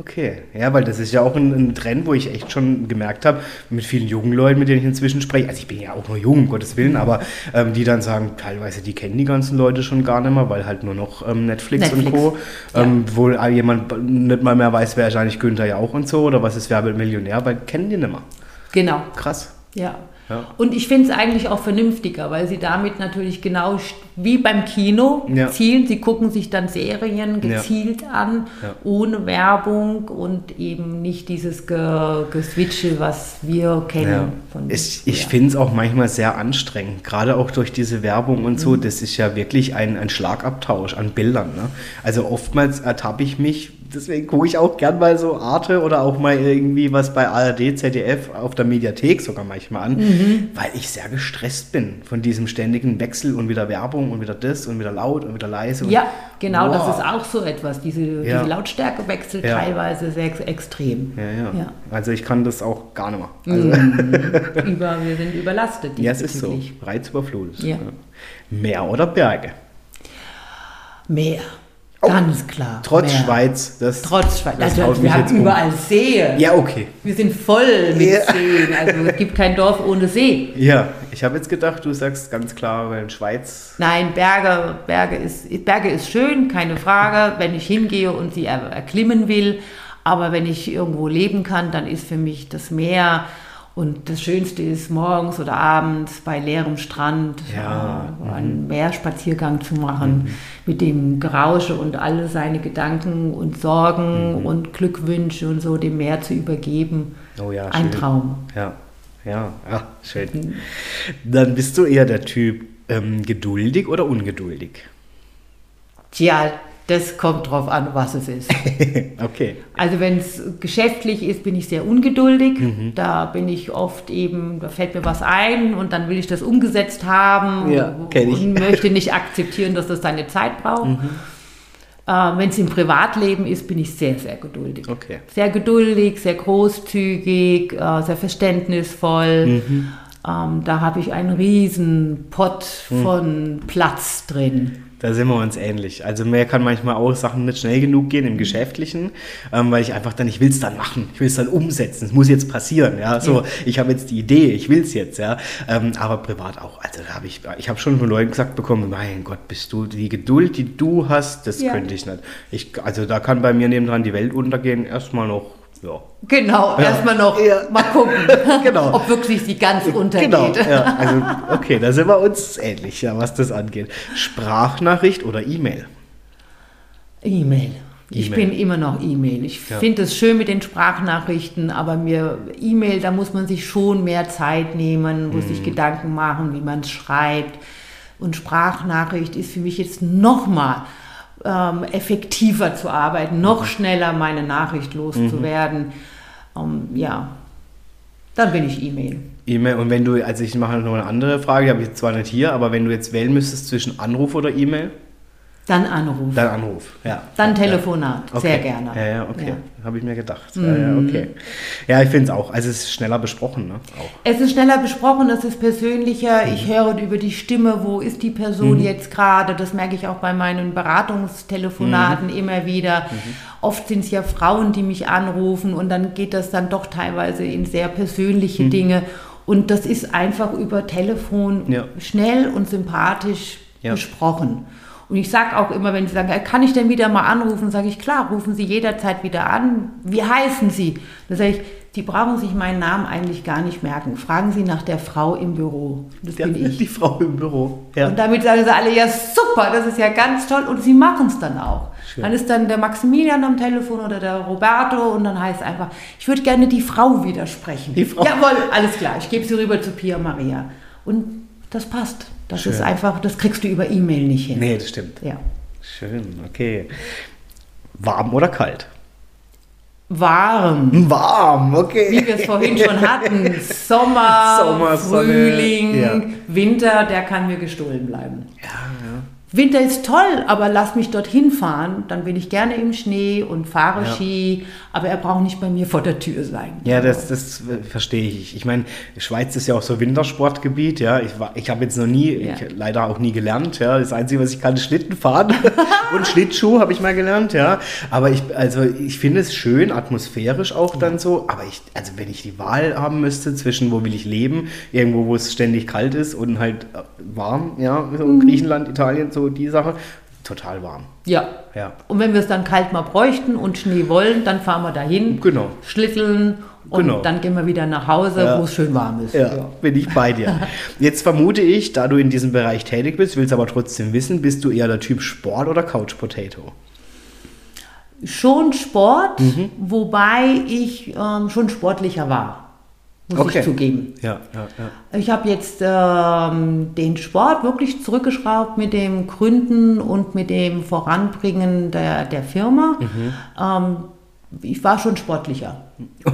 Okay, ja, weil das ist ja auch ein, ein Trend, wo ich echt schon gemerkt habe, mit vielen jungen Leuten, mit denen ich inzwischen spreche, also ich bin ja auch nur jung, um Gottes Willen, aber ähm, die dann sagen, teilweise, die kennen die ganzen Leute schon gar nicht mehr, weil halt nur noch ähm, Netflix, und Netflix, Co., ähm, wo jemand nicht mal mehr weiß, wer ist eigentlich Günther Jauch und so, oder was ist Wer wird Millionär, weil kennen die nicht mehr. Genau. Krass. Ja. Ja. Und ich finde es eigentlich auch vernünftiger, weil sie damit natürlich genau wie beim Kino Ja. zielen. Sie gucken sich dann Serien Ja. gezielt an, Ja. ohne Werbung und eben nicht dieses Ge Geswitche, was wir kennen. Ich, ich finde es auch manchmal sehr anstrengend, gerade auch durch diese Werbung und Mhm. so. Das ist ja wirklich ein, ein Schlagabtausch an Bildern. Ne? Also oftmals ertappe ich mich, deswegen gucke ich auch gern mal so Arte oder auch mal irgendwie was bei ARD, ZDF auf der Mediathek sogar manchmal an, Mhm. weil ich sehr gestresst bin von diesem ständigen Wechsel und wieder Werbung und wieder das und wieder laut und wieder leise. Und Ja, genau, das Wow. ist auch so etwas. Diese, Ja. diese Lautstärke wechselt Ja. teilweise sehr ex- extrem. Ja, ja. Also ich kann das auch gar nicht mehr. Also, Über, wir sind überlastet. ja, es ist so. Reizüberflutet. Ja. Meer oder Berge? Mehr. Oh, Ganz klar. Trotz mehr. Schweiz, das, Trotz Schweiz. das Also, wir haben um. überall Seen. Ja, okay. Wir sind voll mit Ja. Seen. Also es gibt kein Dorf ohne See. Ja, ich habe jetzt gedacht, du sagst ganz klar, weil in Schweiz. Nein, Berge, Berge, ist, Berge ist schön, keine Frage, wenn ich hingehe und sie er, erklimmen will. Aber wenn ich irgendwo leben kann, dann ist für mich das Meer und das Schönste ist morgens oder abends bei leerem Strand Ja, äh, einen Meerspaziergang zu machen mit dem Gerausche und alle seine Gedanken und Sorgen und Glückwünsche und so dem Meer zu übergeben. Oh ja, Ein schön. Traum. Ja, ja, ja, schön. Dann bist du eher der Typ ähm, geduldig oder ungeduldig? Tja, das kommt drauf an, was es ist. okay. Also wenn es geschäftlich ist, bin ich sehr ungeduldig. Da bin ich oft eben, da fällt mir was ein und dann will ich das umgesetzt haben Ja, ich. und möchte nicht akzeptieren, dass das seine Zeit braucht. Äh, wenn es im Privatleben ist, bin ich sehr, sehr geduldig. Okay. Sehr geduldig, sehr großzügig, äh, sehr verständnisvoll. Mhm. Ähm, da habe ich einen riesen Pott Mhm. von Platz drin. Da sind wir uns ähnlich. Also mir kann manchmal auch Sachen nicht schnell genug gehen im Geschäftlichen, ähm, weil ich einfach dann, ich will es dann machen, ich will es dann umsetzen, es muss jetzt passieren, ja, so, ich habe jetzt die Idee, ich will es jetzt, ja, ähm, aber privat auch, also da habe ich, ich habe schon von Leuten gesagt bekommen, mein Gott, bist du, die Geduld, die du hast, das Ja. könnte ich nicht. Ich, also da kann bei mir nebendran die Welt untergehen, erstmal noch, ja. Genau, Ja. erstmal noch Ja. mal gucken, Genau. ob wirklich sie ganz untergeht. Genau, ja, also okay, da sind wir uns ähnlich, ja, was das angeht. Sprachnachricht oder E-Mail? E-Mail. Ich bin immer noch E-Mail. Ich Ja. finde es schön mit den Sprachnachrichten, aber mir E-Mail, da muss man sich schon mehr Zeit nehmen, muss Mhm. sich Gedanken machen, wie man es schreibt. Und Sprachnachricht ist für mich jetzt noch mal ähm, effektiver zu arbeiten, Mhm. noch schneller meine Nachricht loszuwerden. Ähm, ja, dann bin ich E-Mail. E-Mail und wenn du, also ich mache noch eine andere Frage, die habe ich zwar nicht hier, aber wenn du jetzt wählen müsstest zwischen Anruf oder E-Mail, Dann Anruf. dann Anruf, ja. Dann ja. Telefonat, Okay. sehr gerne. Ja, ja, okay. Ja. Habe ich mir gedacht. Ja, ja, okay. Ja, ich finde es auch. Also es ist schneller besprochen, ne? Auch. Es ist schneller besprochen, es ist persönlicher. Ich höre über die Stimme, wo ist die Person jetzt gerade. Das merke ich auch bei meinen Beratungstelefonaten immer wieder. Oft sind es ja Frauen, die mich anrufen und dann geht das dann doch teilweise in sehr persönliche Dinge. Und das ist einfach über Telefon Ja. schnell und sympathisch Ja. besprochen. Und ich sage auch immer, wenn Sie sagen, "Äh, kann ich denn wieder mal anrufen, sage ich, klar, rufen Sie jederzeit wieder an. Wie heißen Sie? Dann sage ich, Die brauchen sich meinen Namen eigentlich gar nicht merken. Fragen Sie nach der Frau im Büro. Das Ja, bin ich. Die Frau im Büro. Ja. Und damit sagen sie alle, ja super, das ist ja ganz toll. Und sie machen es dann auch. Schön. Dann ist dann der Maximilian am Telefon oder der Roberto und dann heißt einfach, ich würde gerne die Frau widersprechen. Die Frau. Jawohl, alles klar, ich gebe sie rüber zu Pia Maria. Und das passt. Das Schön. ist einfach, das kriegst du über E-Mail nicht hin. Nee, das stimmt. Ja. Schön, okay. Warm oder kalt? Warm. Warm, okay. Wie wir es vorhin schon hatten. Sommer, Sommer, Frühling, ja. Winter, der kann mir gestohlen bleiben. Ja, ja. Winter ist toll, aber lass mich dorthin fahren, dann bin ich gerne im Schnee und fahre Ja. Ski, aber er braucht nicht bei mir vor der Tür sein. Ja, das, das äh, verstehe ich. Ich meine, Schweiz ist ja auch so Wintersportgebiet, ja. Ich, war- ich habe jetzt noch nie, Ja. ich, leider auch nie gelernt, ja. Das Einzige, was ich kann, ist Schlitten fahren und Schlittschuh habe ich mal gelernt, ja. Aber ich, also ich finde es schön, atmosphärisch auch dann so. Aber ich, also wenn ich die Wahl haben müsste zwischen, wo will ich leben, irgendwo, wo es ständig kalt ist und halt äh, warm, ja, so Mhm. Griechenland, Italien, so die Sache, total warm. Ja. Ja. Und wenn wir es dann kalt mal bräuchten und Schnee wollen, dann fahren wir dahin, Genau. schlitteln und Genau. dann gehen wir wieder nach Hause, Ja. wo es schön warm ist. Ja, bin ich bei dir. Jetzt vermute ich, da du in diesem Bereich tätig bist, willst aber trotzdem wissen, bist du eher der Typ Sport oder Couch Potato? Schon Sport, Mhm. wobei ich ähm, schon sportlicher war, muss Okay. ich zugeben. Ja, ja, ja. Ich habe jetzt ähm, den Sport wirklich zurückgeschraubt mit dem Gründen und mit dem Voranbringen der, der Firma. Mhm. Ähm, ich war schon sportlicher.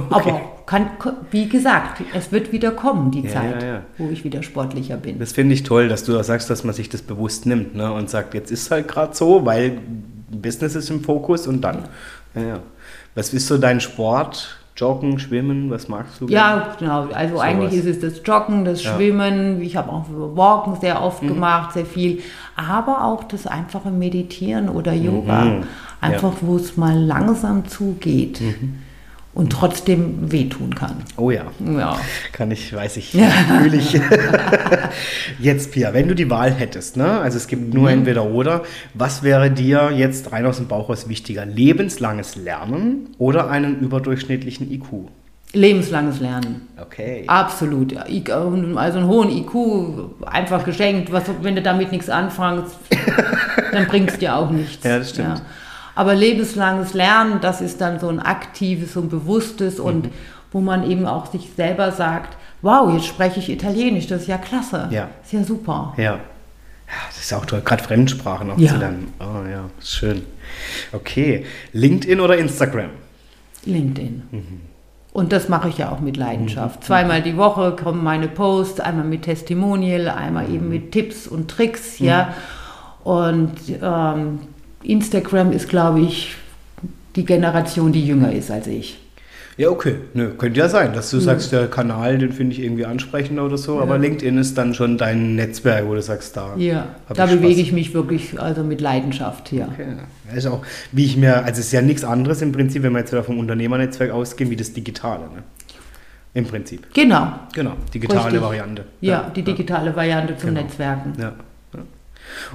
Aber kann, wie gesagt, es wird wieder kommen, die Ja, Zeit, ja, ja. wo ich wieder sportlicher bin. Das finde ich toll, dass du da sagst, dass man sich das bewusst nimmt ne? und sagt, jetzt ist halt gerade so, weil Business ist im Fokus und dann. Was ist so dein Sport? Joggen, Schwimmen, was magst du? Ja, genau. Also Sowas. eigentlich ist es das Joggen, das Ja. Mhm. Schwimmen. Ich habe auch Walken sehr oft gemacht, sehr viel. Aber auch das einfache Meditieren oder Yoga. Mhm. Einfach, wo es mal langsam zugeht Mhm. Und trotzdem wehtun kann. Oh ja. Ja. Kann ich, weiß ich, fühle ich. jetzt, Pia, wenn du die Wahl hättest, ne? also es gibt Mhm. nur entweder oder, was wäre dir jetzt rein aus dem Bauch aus wichtiger? Lebenslanges Lernen oder einen überdurchschnittlichen IQ? Lebenslanges Lernen. Okay. Absolut. Ja, Also einen hohen IQ einfach geschenkt. Was, wenn du damit nichts anfängst, dann bringt es dir auch nichts. Ja, das stimmt. Aber lebenslanges Lernen, das ist dann so ein aktives und bewusstes Mhm. und wo man eben auch sich selber sagt, wow, jetzt spreche ich Italienisch, das ist ja klasse. Ja. Ist ja super. Ja. Ja, das ist auch toll, gerade Fremdsprachen auch Ja. zu lernen. Oh ja, schön. Okay. LinkedIn oder Instagram? LinkedIn. Mhm. Und das mache ich ja auch mit Leidenschaft. Zweimal die Woche kommen meine Posts, einmal mit Testimonial, einmal Mhm. eben mit Tipps und Tricks, ja. Und ähm, Instagram ist, glaube ich, die Generation, die jünger ist als ich. Ja, okay. Nö, könnte ja sein, Mhm. dass du sagst, der Kanal, den finde ich irgendwie ansprechender oder so, aber LinkedIn ist dann schon dein Netzwerk, wo du sagst, da. Ja, da ich bewege ich mich wirklich also mit Leidenschaft hier. Okay. Ja, ist auch, wie ich mir, also es ist ja nichts anderes im Prinzip, wenn wir jetzt wieder vom Unternehmernetzwerk ausgehen, wie das Digitale. Ne? Im Prinzip. Genau. Genau, digitale Richtig. Variante. Ja, die digitale Variante zum Genau. Netzwerken. Ja.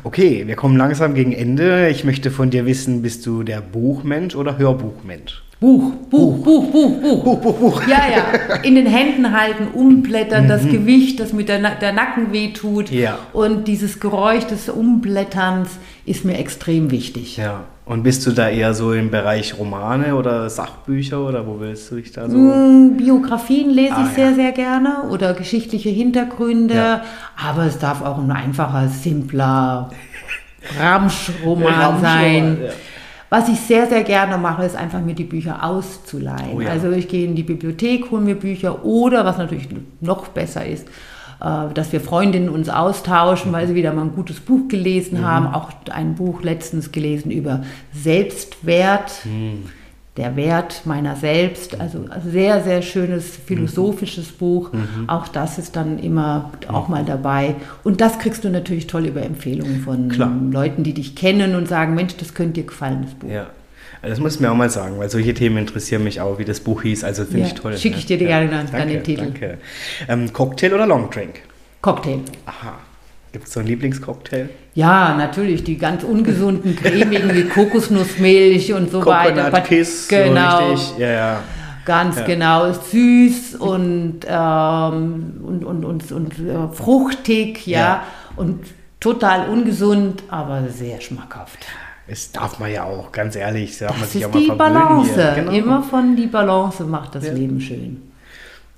Okay, wir kommen langsam gegen Ende. Ich möchte von dir wissen, bist du der Buchmensch oder Hörbuchmensch? Buch, Buch, Buch, Buch, Buch. Buch, Buch, Buch. Ja, ja. In den Händen halten, umblättern, das Gewicht, das mit der, Na der Nacken wehtut. Mhm. Ja. Und dieses Geräusch des Umblätterns ist mir extrem wichtig. Ja. Und bist du da eher so im Bereich Romane oder Sachbücher oder wo willst du dich da so? Mm, Biografien lese Ah, ich sehr, sehr gerne oder geschichtliche Hintergründe. Ja. Aber es darf auch ein einfacher, simpler Ramschroman sein. ja. Was ich sehr, sehr gerne mache, ist einfach mir die Bücher auszuleihen. Oh ja. Also ich gehe in die Bibliothek, hole mir Bücher oder, was natürlich noch besser ist, dass wir Freundinnen uns austauschen, weil sie wieder mal ein gutes Buch gelesen Mhm. haben. Auch ein Buch letztens gelesen über Selbstwert, Mhm. der Wert meiner selbst. Also ein sehr, sehr schönes philosophisches Buch. Mhm. Auch das ist dann immer auch mal dabei. Und das kriegst du natürlich toll über Empfehlungen von Klar. Leuten, die dich kennen und sagen, Mensch, das könnte dir gefallen, das Buch. Ja. Das muss ich mir auch mal sagen, weil solche Themen interessieren mich auch, wie das Buch hieß. Also finde Ja, ich toll. schicke ich dir gerne dann- dann danke, den Titel. Danke. Ähm, Cocktail oder Longdrink? Cocktail. Aha. Gibt es so einen Lieblingscocktail? Ja, natürlich, die ganz ungesunden, cremigen wie Kokosnussmilch und so weiter. Coconut Kiss, Genau. so. Ja, ja. Ganz Ja. genau, süß und, ähm, und, und, und, und äh, fruchtig, ja. Ja. Und total ungesund, aber sehr schmackhaft. Das darf man ja auch, ganz ehrlich. Darf man Das sich ist auch mal die Balance. Genau. Immer von die Balance macht das Ja. Leben schön.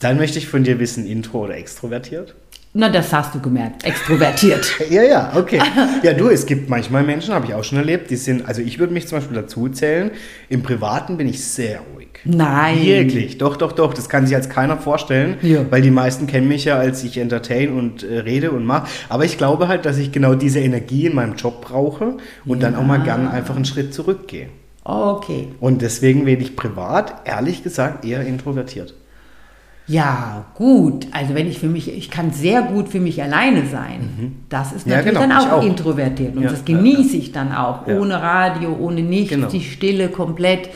Dann möchte ich von dir wissen, intro oder extrovertiert? Na, das hast du gemerkt. Extrovertiert. Ja, ja, okay. Ja, du, es gibt manchmal Menschen, habe ich auch schon erlebt, die sind, also ich würde mich zum Beispiel dazu zählen, im Privaten bin ich sehr ruhig. Nein. Wirklich, doch, doch, doch, das kann sich als keiner vorstellen, Ja. weil die meisten kennen mich ja, als ich entertain und äh, rede und mache. Aber ich glaube halt, dass ich genau diese Energie in meinem Job brauche und dann auch mal gern einfach einen Schritt zurückgehe. Okay. Und deswegen werde ich privat, ehrlich gesagt, eher introvertiert. Ja, gut. Also wenn ich für mich, ich kann sehr gut für mich alleine sein. Das ist Mhm. Ja, natürlich genau, dann auch, auch. introvertiert. Und Ja, das ja, genieße ich dann auch. Ja. Ohne Radio, ohne nichts, Genau. die Stille komplett.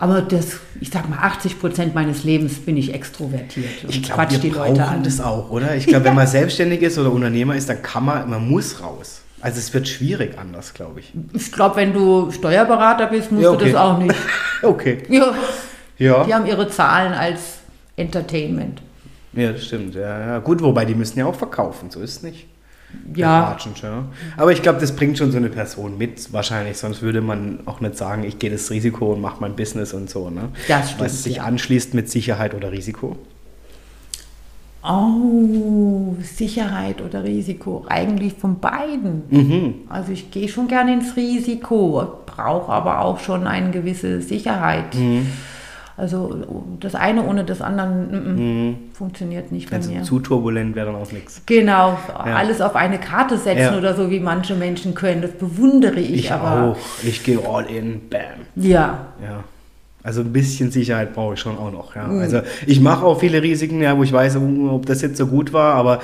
Aber das, ich sag mal, 80 Prozent meines Lebens bin ich extrovertiert und Ich glaube, quatsch wir die brauchen Leute an. das auch, oder? Ich glaube, wenn man selbstständig ist oder Unternehmer ist, dann kann man, man muss raus. Also es wird schwierig anders, glaube ich. Ich glaube, wenn du Steuerberater bist, musst Ja, du okay. das auch nicht. Okay. Ja. Ja. Die haben ihre Zahlen als Entertainment. Ja, das stimmt. Ja, ja. Gut, wobei die müssen ja auch verkaufen, so ist es nicht. Ja. Ja. Aber ich glaube, das bringt schon so eine Person mit, wahrscheinlich. Sonst würde man auch nicht sagen, ich gehe das Risiko und mache mein Business und so. Ne? Das stimmt, Was sich ja. anschließt mit Sicherheit oder Risiko. Oh, Sicherheit oder Risiko? Eigentlich von beiden. Mhm. Also ich gehe schon gerne ins Risiko, brauche aber auch schon eine gewisse Sicherheit. Mhm. Also das eine ohne das andere mm, funktioniert nicht bei Also mir. zu turbulent wäre dann auch nichts. Genau, alles auf eine Karte setzen Ja. oder so, wie manche Menschen können, das bewundere ich, Ich aber. auch. Ich gehe all in, bam. Ja, Ja. Also ein bisschen Sicherheit brauche ich schon auch noch. Ja. Mhm. Also ich mache auch viele Risiken, ja, wo ich weiß, ob das jetzt so gut war, aber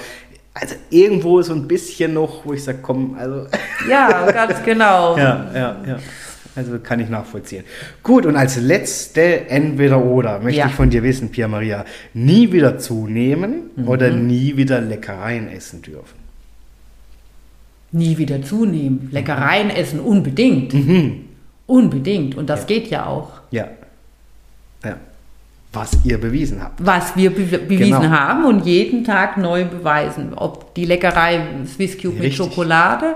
also irgendwo so ein bisschen noch, wo ich sage, komm, also ja, ganz genau. ja, ja, ja. Also kann ich nachvollziehen. Gut, und als letzte Entweder-Oder möchte Ja. ich von dir wissen, Pia Maria, nie wieder zunehmen Mhm. oder nie wieder Leckereien essen dürfen? Nie wieder zunehmen. Leckereien essen unbedingt. Mhm. Unbedingt. Und das geht ja auch. Ja. Ja. Was ihr bewiesen habt. Was wir be bewiesen Genau. haben und jeden Tag neu beweisen. Ob die Leckerei Swiss Cube mit Richtig. Schokolade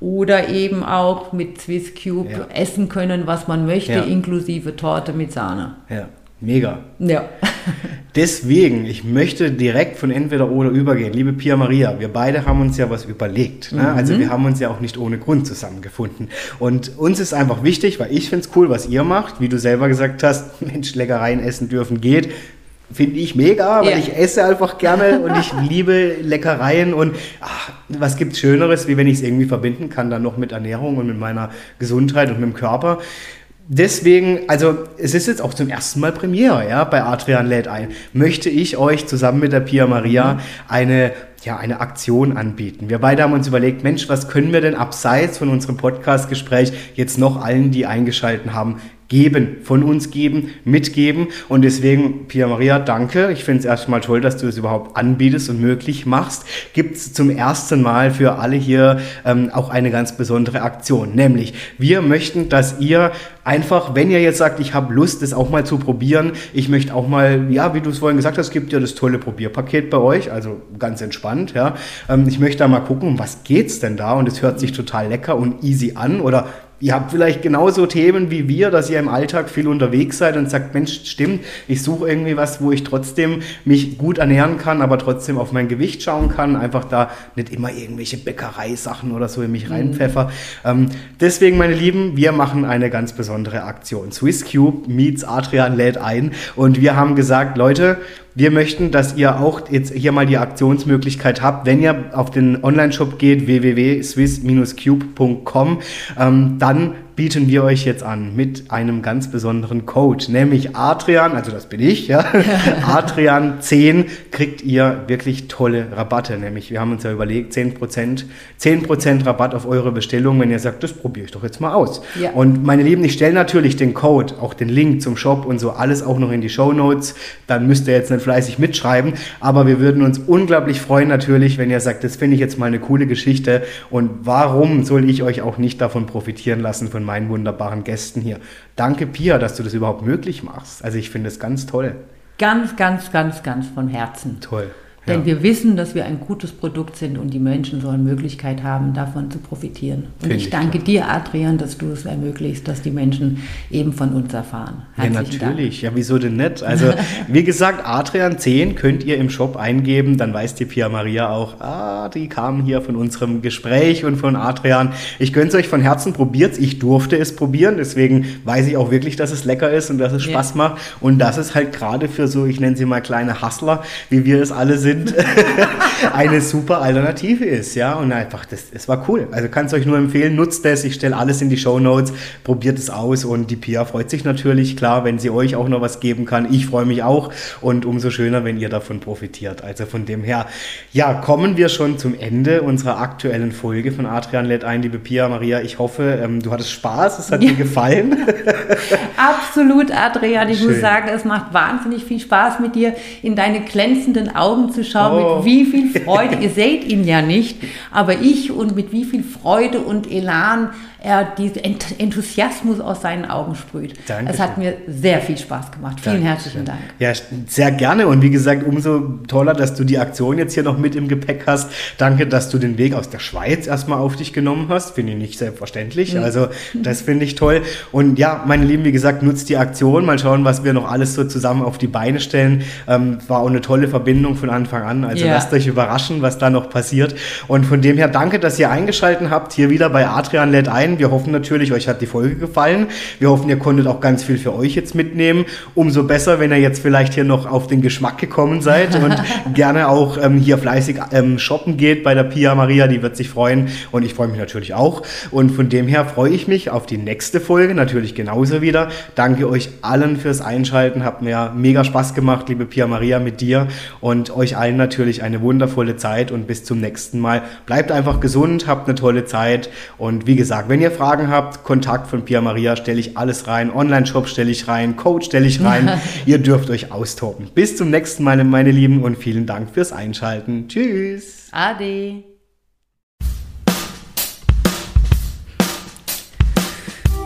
oder eben auch mit Swiss Cube Ja. essen können, was man möchte, Ja. inklusive Torte mit Sahne. Ja. Mega. Ja. Deswegen, ich möchte direkt von entweder oder übergehen. Liebe Pia Maria, wir beide haben uns ja was überlegt. Ne? Also wir haben uns ja auch nicht ohne Grund zusammengefunden. Und uns ist einfach wichtig, weil ich finde es cool, was ihr macht. Wie du selber gesagt hast, Mensch, Leckereien essen dürfen geht. Finde ich mega, weil Ja. ich esse einfach gerne und ich liebe Leckereien und ach, was gibt's Schöneres, wie wenn ich es irgendwie verbinden kann, dann noch mit Ernährung und mit meiner Gesundheit und mit dem Körper. Deswegen, also es ist jetzt auch zum ersten Mal Premiere, ja, bei Adrian lädt ein. Möchte ich euch zusammen mit der Pia Maria eine, ja, eine Aktion anbieten. Wir beide haben uns überlegt, Mensch, was können wir denn abseits von unserem Podcast-Gespräch jetzt noch allen, die eingeschalten haben, geben, von uns geben, mitgeben. Und deswegen, Pia Maria, danke. Ich finde es erstmal toll, dass du es überhaupt anbietest und möglich machst. Gibt es zum ersten Mal für alle hier ähm, auch eine ganz besondere Aktion. Nämlich, wir möchten, dass ihr einfach, wenn ihr jetzt sagt, ich habe Lust, das auch mal zu probieren, ich möchte auch mal, ja, wie du es vorhin gesagt hast, gibt ja das tolle Probierpaket bei euch, also ganz entspannt, ja. Ähm, ich möchte da mal gucken, um was geht's denn da? Und es hört sich total lecker und easy an oder Ihr habt vielleicht genauso Themen wie wir, dass ihr im Alltag viel unterwegs seid und sagt, Mensch, stimmt, ich suche irgendwie was, wo ich trotzdem mich gut ernähren kann, aber trotzdem auf mein Gewicht schauen kann, einfach da nicht immer irgendwelche Bäckereisachen oder so in mich reinpfeffer. Ähm, deswegen, meine Lieben, wir machen eine ganz besondere Aktion. Swiss Cube meets Adrian lädt ein und wir haben gesagt, Leute, wir möchten, dass ihr auch jetzt hier mal die Aktionsmöglichkeit habt, wenn ihr auf den Online-Shop geht, www.swiss-cube.com, ähm, dann bieten wir euch jetzt an mit einem ganz besonderen Code, nämlich Adrian, also das bin ich, ja, Adrian 10 kriegt ihr wirklich tolle Rabatte, nämlich wir haben uns ja überlegt, 10%, 10% Rabatt auf eure Bestellung, wenn ihr sagt, das probiere ich doch jetzt mal aus. Ja. Und meine Lieben, ich stelle natürlich den Code, auch den Link zum Shop und so alles auch noch in die Show Notes, dann müsst ihr jetzt nicht fleißig mitschreiben, aber wir würden uns unglaublich freuen natürlich, wenn ihr sagt, das finde ich jetzt mal eine coole Geschichte. Und warum soll ich euch auch nicht davon profitieren lassen von meinen wunderbaren Gästen hier. Danke, Pia, dass du das überhaupt möglich machst. Also ich finde es ganz toll. Ganz, ganz, ganz, ganz von Herzen. Toll. Denn Ja. wir wissen, dass wir ein gutes Produkt sind und die Menschen sollen Möglichkeit haben, davon zu profitieren. Und ich ich danke klasse. dir, Adrian, dass du es ermöglicht, dass die Menschen eben von uns erfahren. Ja, Herzlichen natürlich. Ja, wieso denn nicht? Also, wie gesagt, Adrian 10 könnt ihr im Shop eingeben, dann weiß die Pia Maria auch, ah, die kamen hier von unserem Gespräch und von Adrian. Ich gönn's euch von Herzen, probiert's. Ich durfte es probieren, deswegen weiß ich auch wirklich, dass es lecker ist und dass es Ja. Spaß macht. Und das ist halt gerade für so, ich nenne sie mal kleine Hustler, wie wir es alle sind, eine super Alternative ist, ja. Und einfach, das, es war cool. Also kann's euch nur empfehlen, nutzt es. Ich stelle alles in die Show Notes, probiert es aus und die Pia freut sich natürlich, klar, wenn sie euch auch noch was geben kann. Ich freue mich auch und umso schöner, wenn ihr davon profitiert. Also von dem her, ja, kommen wir schon zum Ende unserer aktuellen Folge von Adrian lädt ein, liebe Pia Maria. Ich hoffe, ähm, du hattest Spaß, es hat dir gefallen. Absolut, Adrian. Ich Schön. muss sagen, es macht wahnsinnig viel Spaß mit dir in deine glänzenden Augen zu schauen, Oh. mit wie viel Freude. Ihr seht ihn ja nicht, aber ich und mit wie viel Freude und Elan er diesen Ent Enthusiasmus aus seinen Augen sprüht. Dankeschön. Es hat mir sehr viel Spaß gemacht. Vielen herzlichen Dank. Ja, sehr gerne und wie gesagt, umso toller, dass du die Aktion jetzt hier noch mit im Gepäck hast. Danke, dass du den Weg aus der Schweiz erstmal auf dich genommen hast. Finde ich nicht selbstverständlich. Also, das finde ich toll. Und ja, meine Lieben, wie gesagt, nutzt die Aktion. Mal schauen, was wir noch alles so zusammen auf die Beine stellen. Ähm, war auch eine tolle Verbindung von Anfang an. Also, Ja. lasst euch überraschen, was da noch passiert. Und von dem her, danke, dass ihr eingeschaltet habt. Hier wieder bei Adrian lädt ein. Wir hoffen natürlich, euch hat die Folge gefallen. Wir hoffen, ihr konntet auch ganz viel für euch jetzt mitnehmen. Umso besser, wenn ihr jetzt vielleicht hier noch auf den Geschmack gekommen seid und gerne auch ähm, hier fleißig ähm, shoppen geht bei der Pia Maria. Die wird sich freuen und ich freue mich natürlich auch. Und von dem her freue ich mich auf die nächste Folge, natürlich genauso wieder. Danke euch allen fürs Einschalten. Hat mir mega Spaß gemacht, liebe Pia Maria, mit dir und euch allen natürlich eine wundervolle Zeit und bis zum nächsten Mal. Bleibt einfach gesund, habt eine tolle Zeit und wie gesagt, wenn ihr Fragen habt, Kontakt von Pia Maria stelle ich alles rein, Online-Shop stelle ich rein, Coach stelle ich rein. ihr dürft euch austoben. Bis zum nächsten Mal, meine Lieben und vielen Dank fürs Einschalten. Tschüss. Ade.